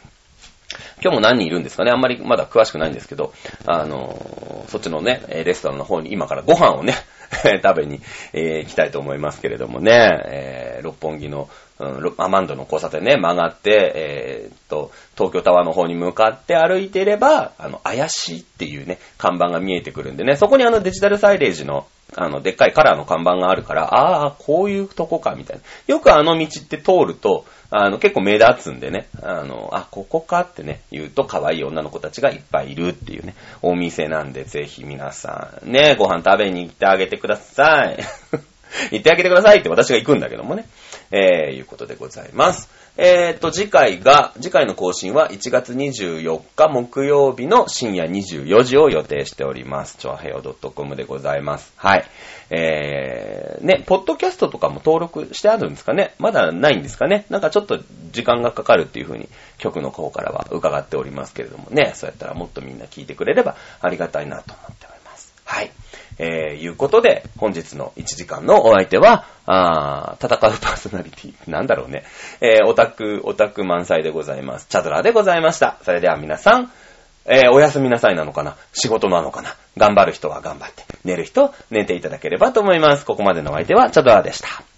今日も何人いるんですかね？あんまりまだ詳しくないんですけど、あのそっちのね、レストランの方に今からご飯をね、[LAUGHS] 食べに、えー、行きたいと思いますけれどもね、えー、六本木の、うん、アマンドの交差点ね、曲がって、えー、っと、東京タワーの方に向かって歩いていれば、あの、怪しいっていうね、看板が見えてくるんでね、そこにあのデジタルサイレージの、あの、でっかいカラーの看板があるから、ああ、こういうとこか、みたいな。よくあの道って通ると、あの、結構目立つんでね、あの、あ、ここかってね、言うと可愛い女の子たちがいっぱいいるっていうね、お店なんで、ぜひ皆さん、ね、ご飯食べに行ってあげてください。[LAUGHS] 行ってあげてくださいって私が行くんだけどもね。えー、いうことでございます。えーと、次回が、次回の更新は1月24日木曜日の深夜24時を予定しております。ちょあへよ .com でございます。はい。えー、ね、ポッドキャストとかも登録してあるんですかね？まだないんですかね？なんかちょっと時間がかかるっていう風に局の方からは伺っておりますけれどもね、そうやったらもっとみんな聞いてくれればありがたいなと思っております。はい。えー、いうことで、本日の1時間のお相手は、あ戦うパーソナリティ、なんだろうね。えー、オタク、オタク満載でございます。チャドラでございました。それでは皆さん、えー、おやすみなさいなのかな仕事なのかな頑張る人は頑張って、寝る人、寝ていただければと思います。ここまでのお相手は、チャドラでした。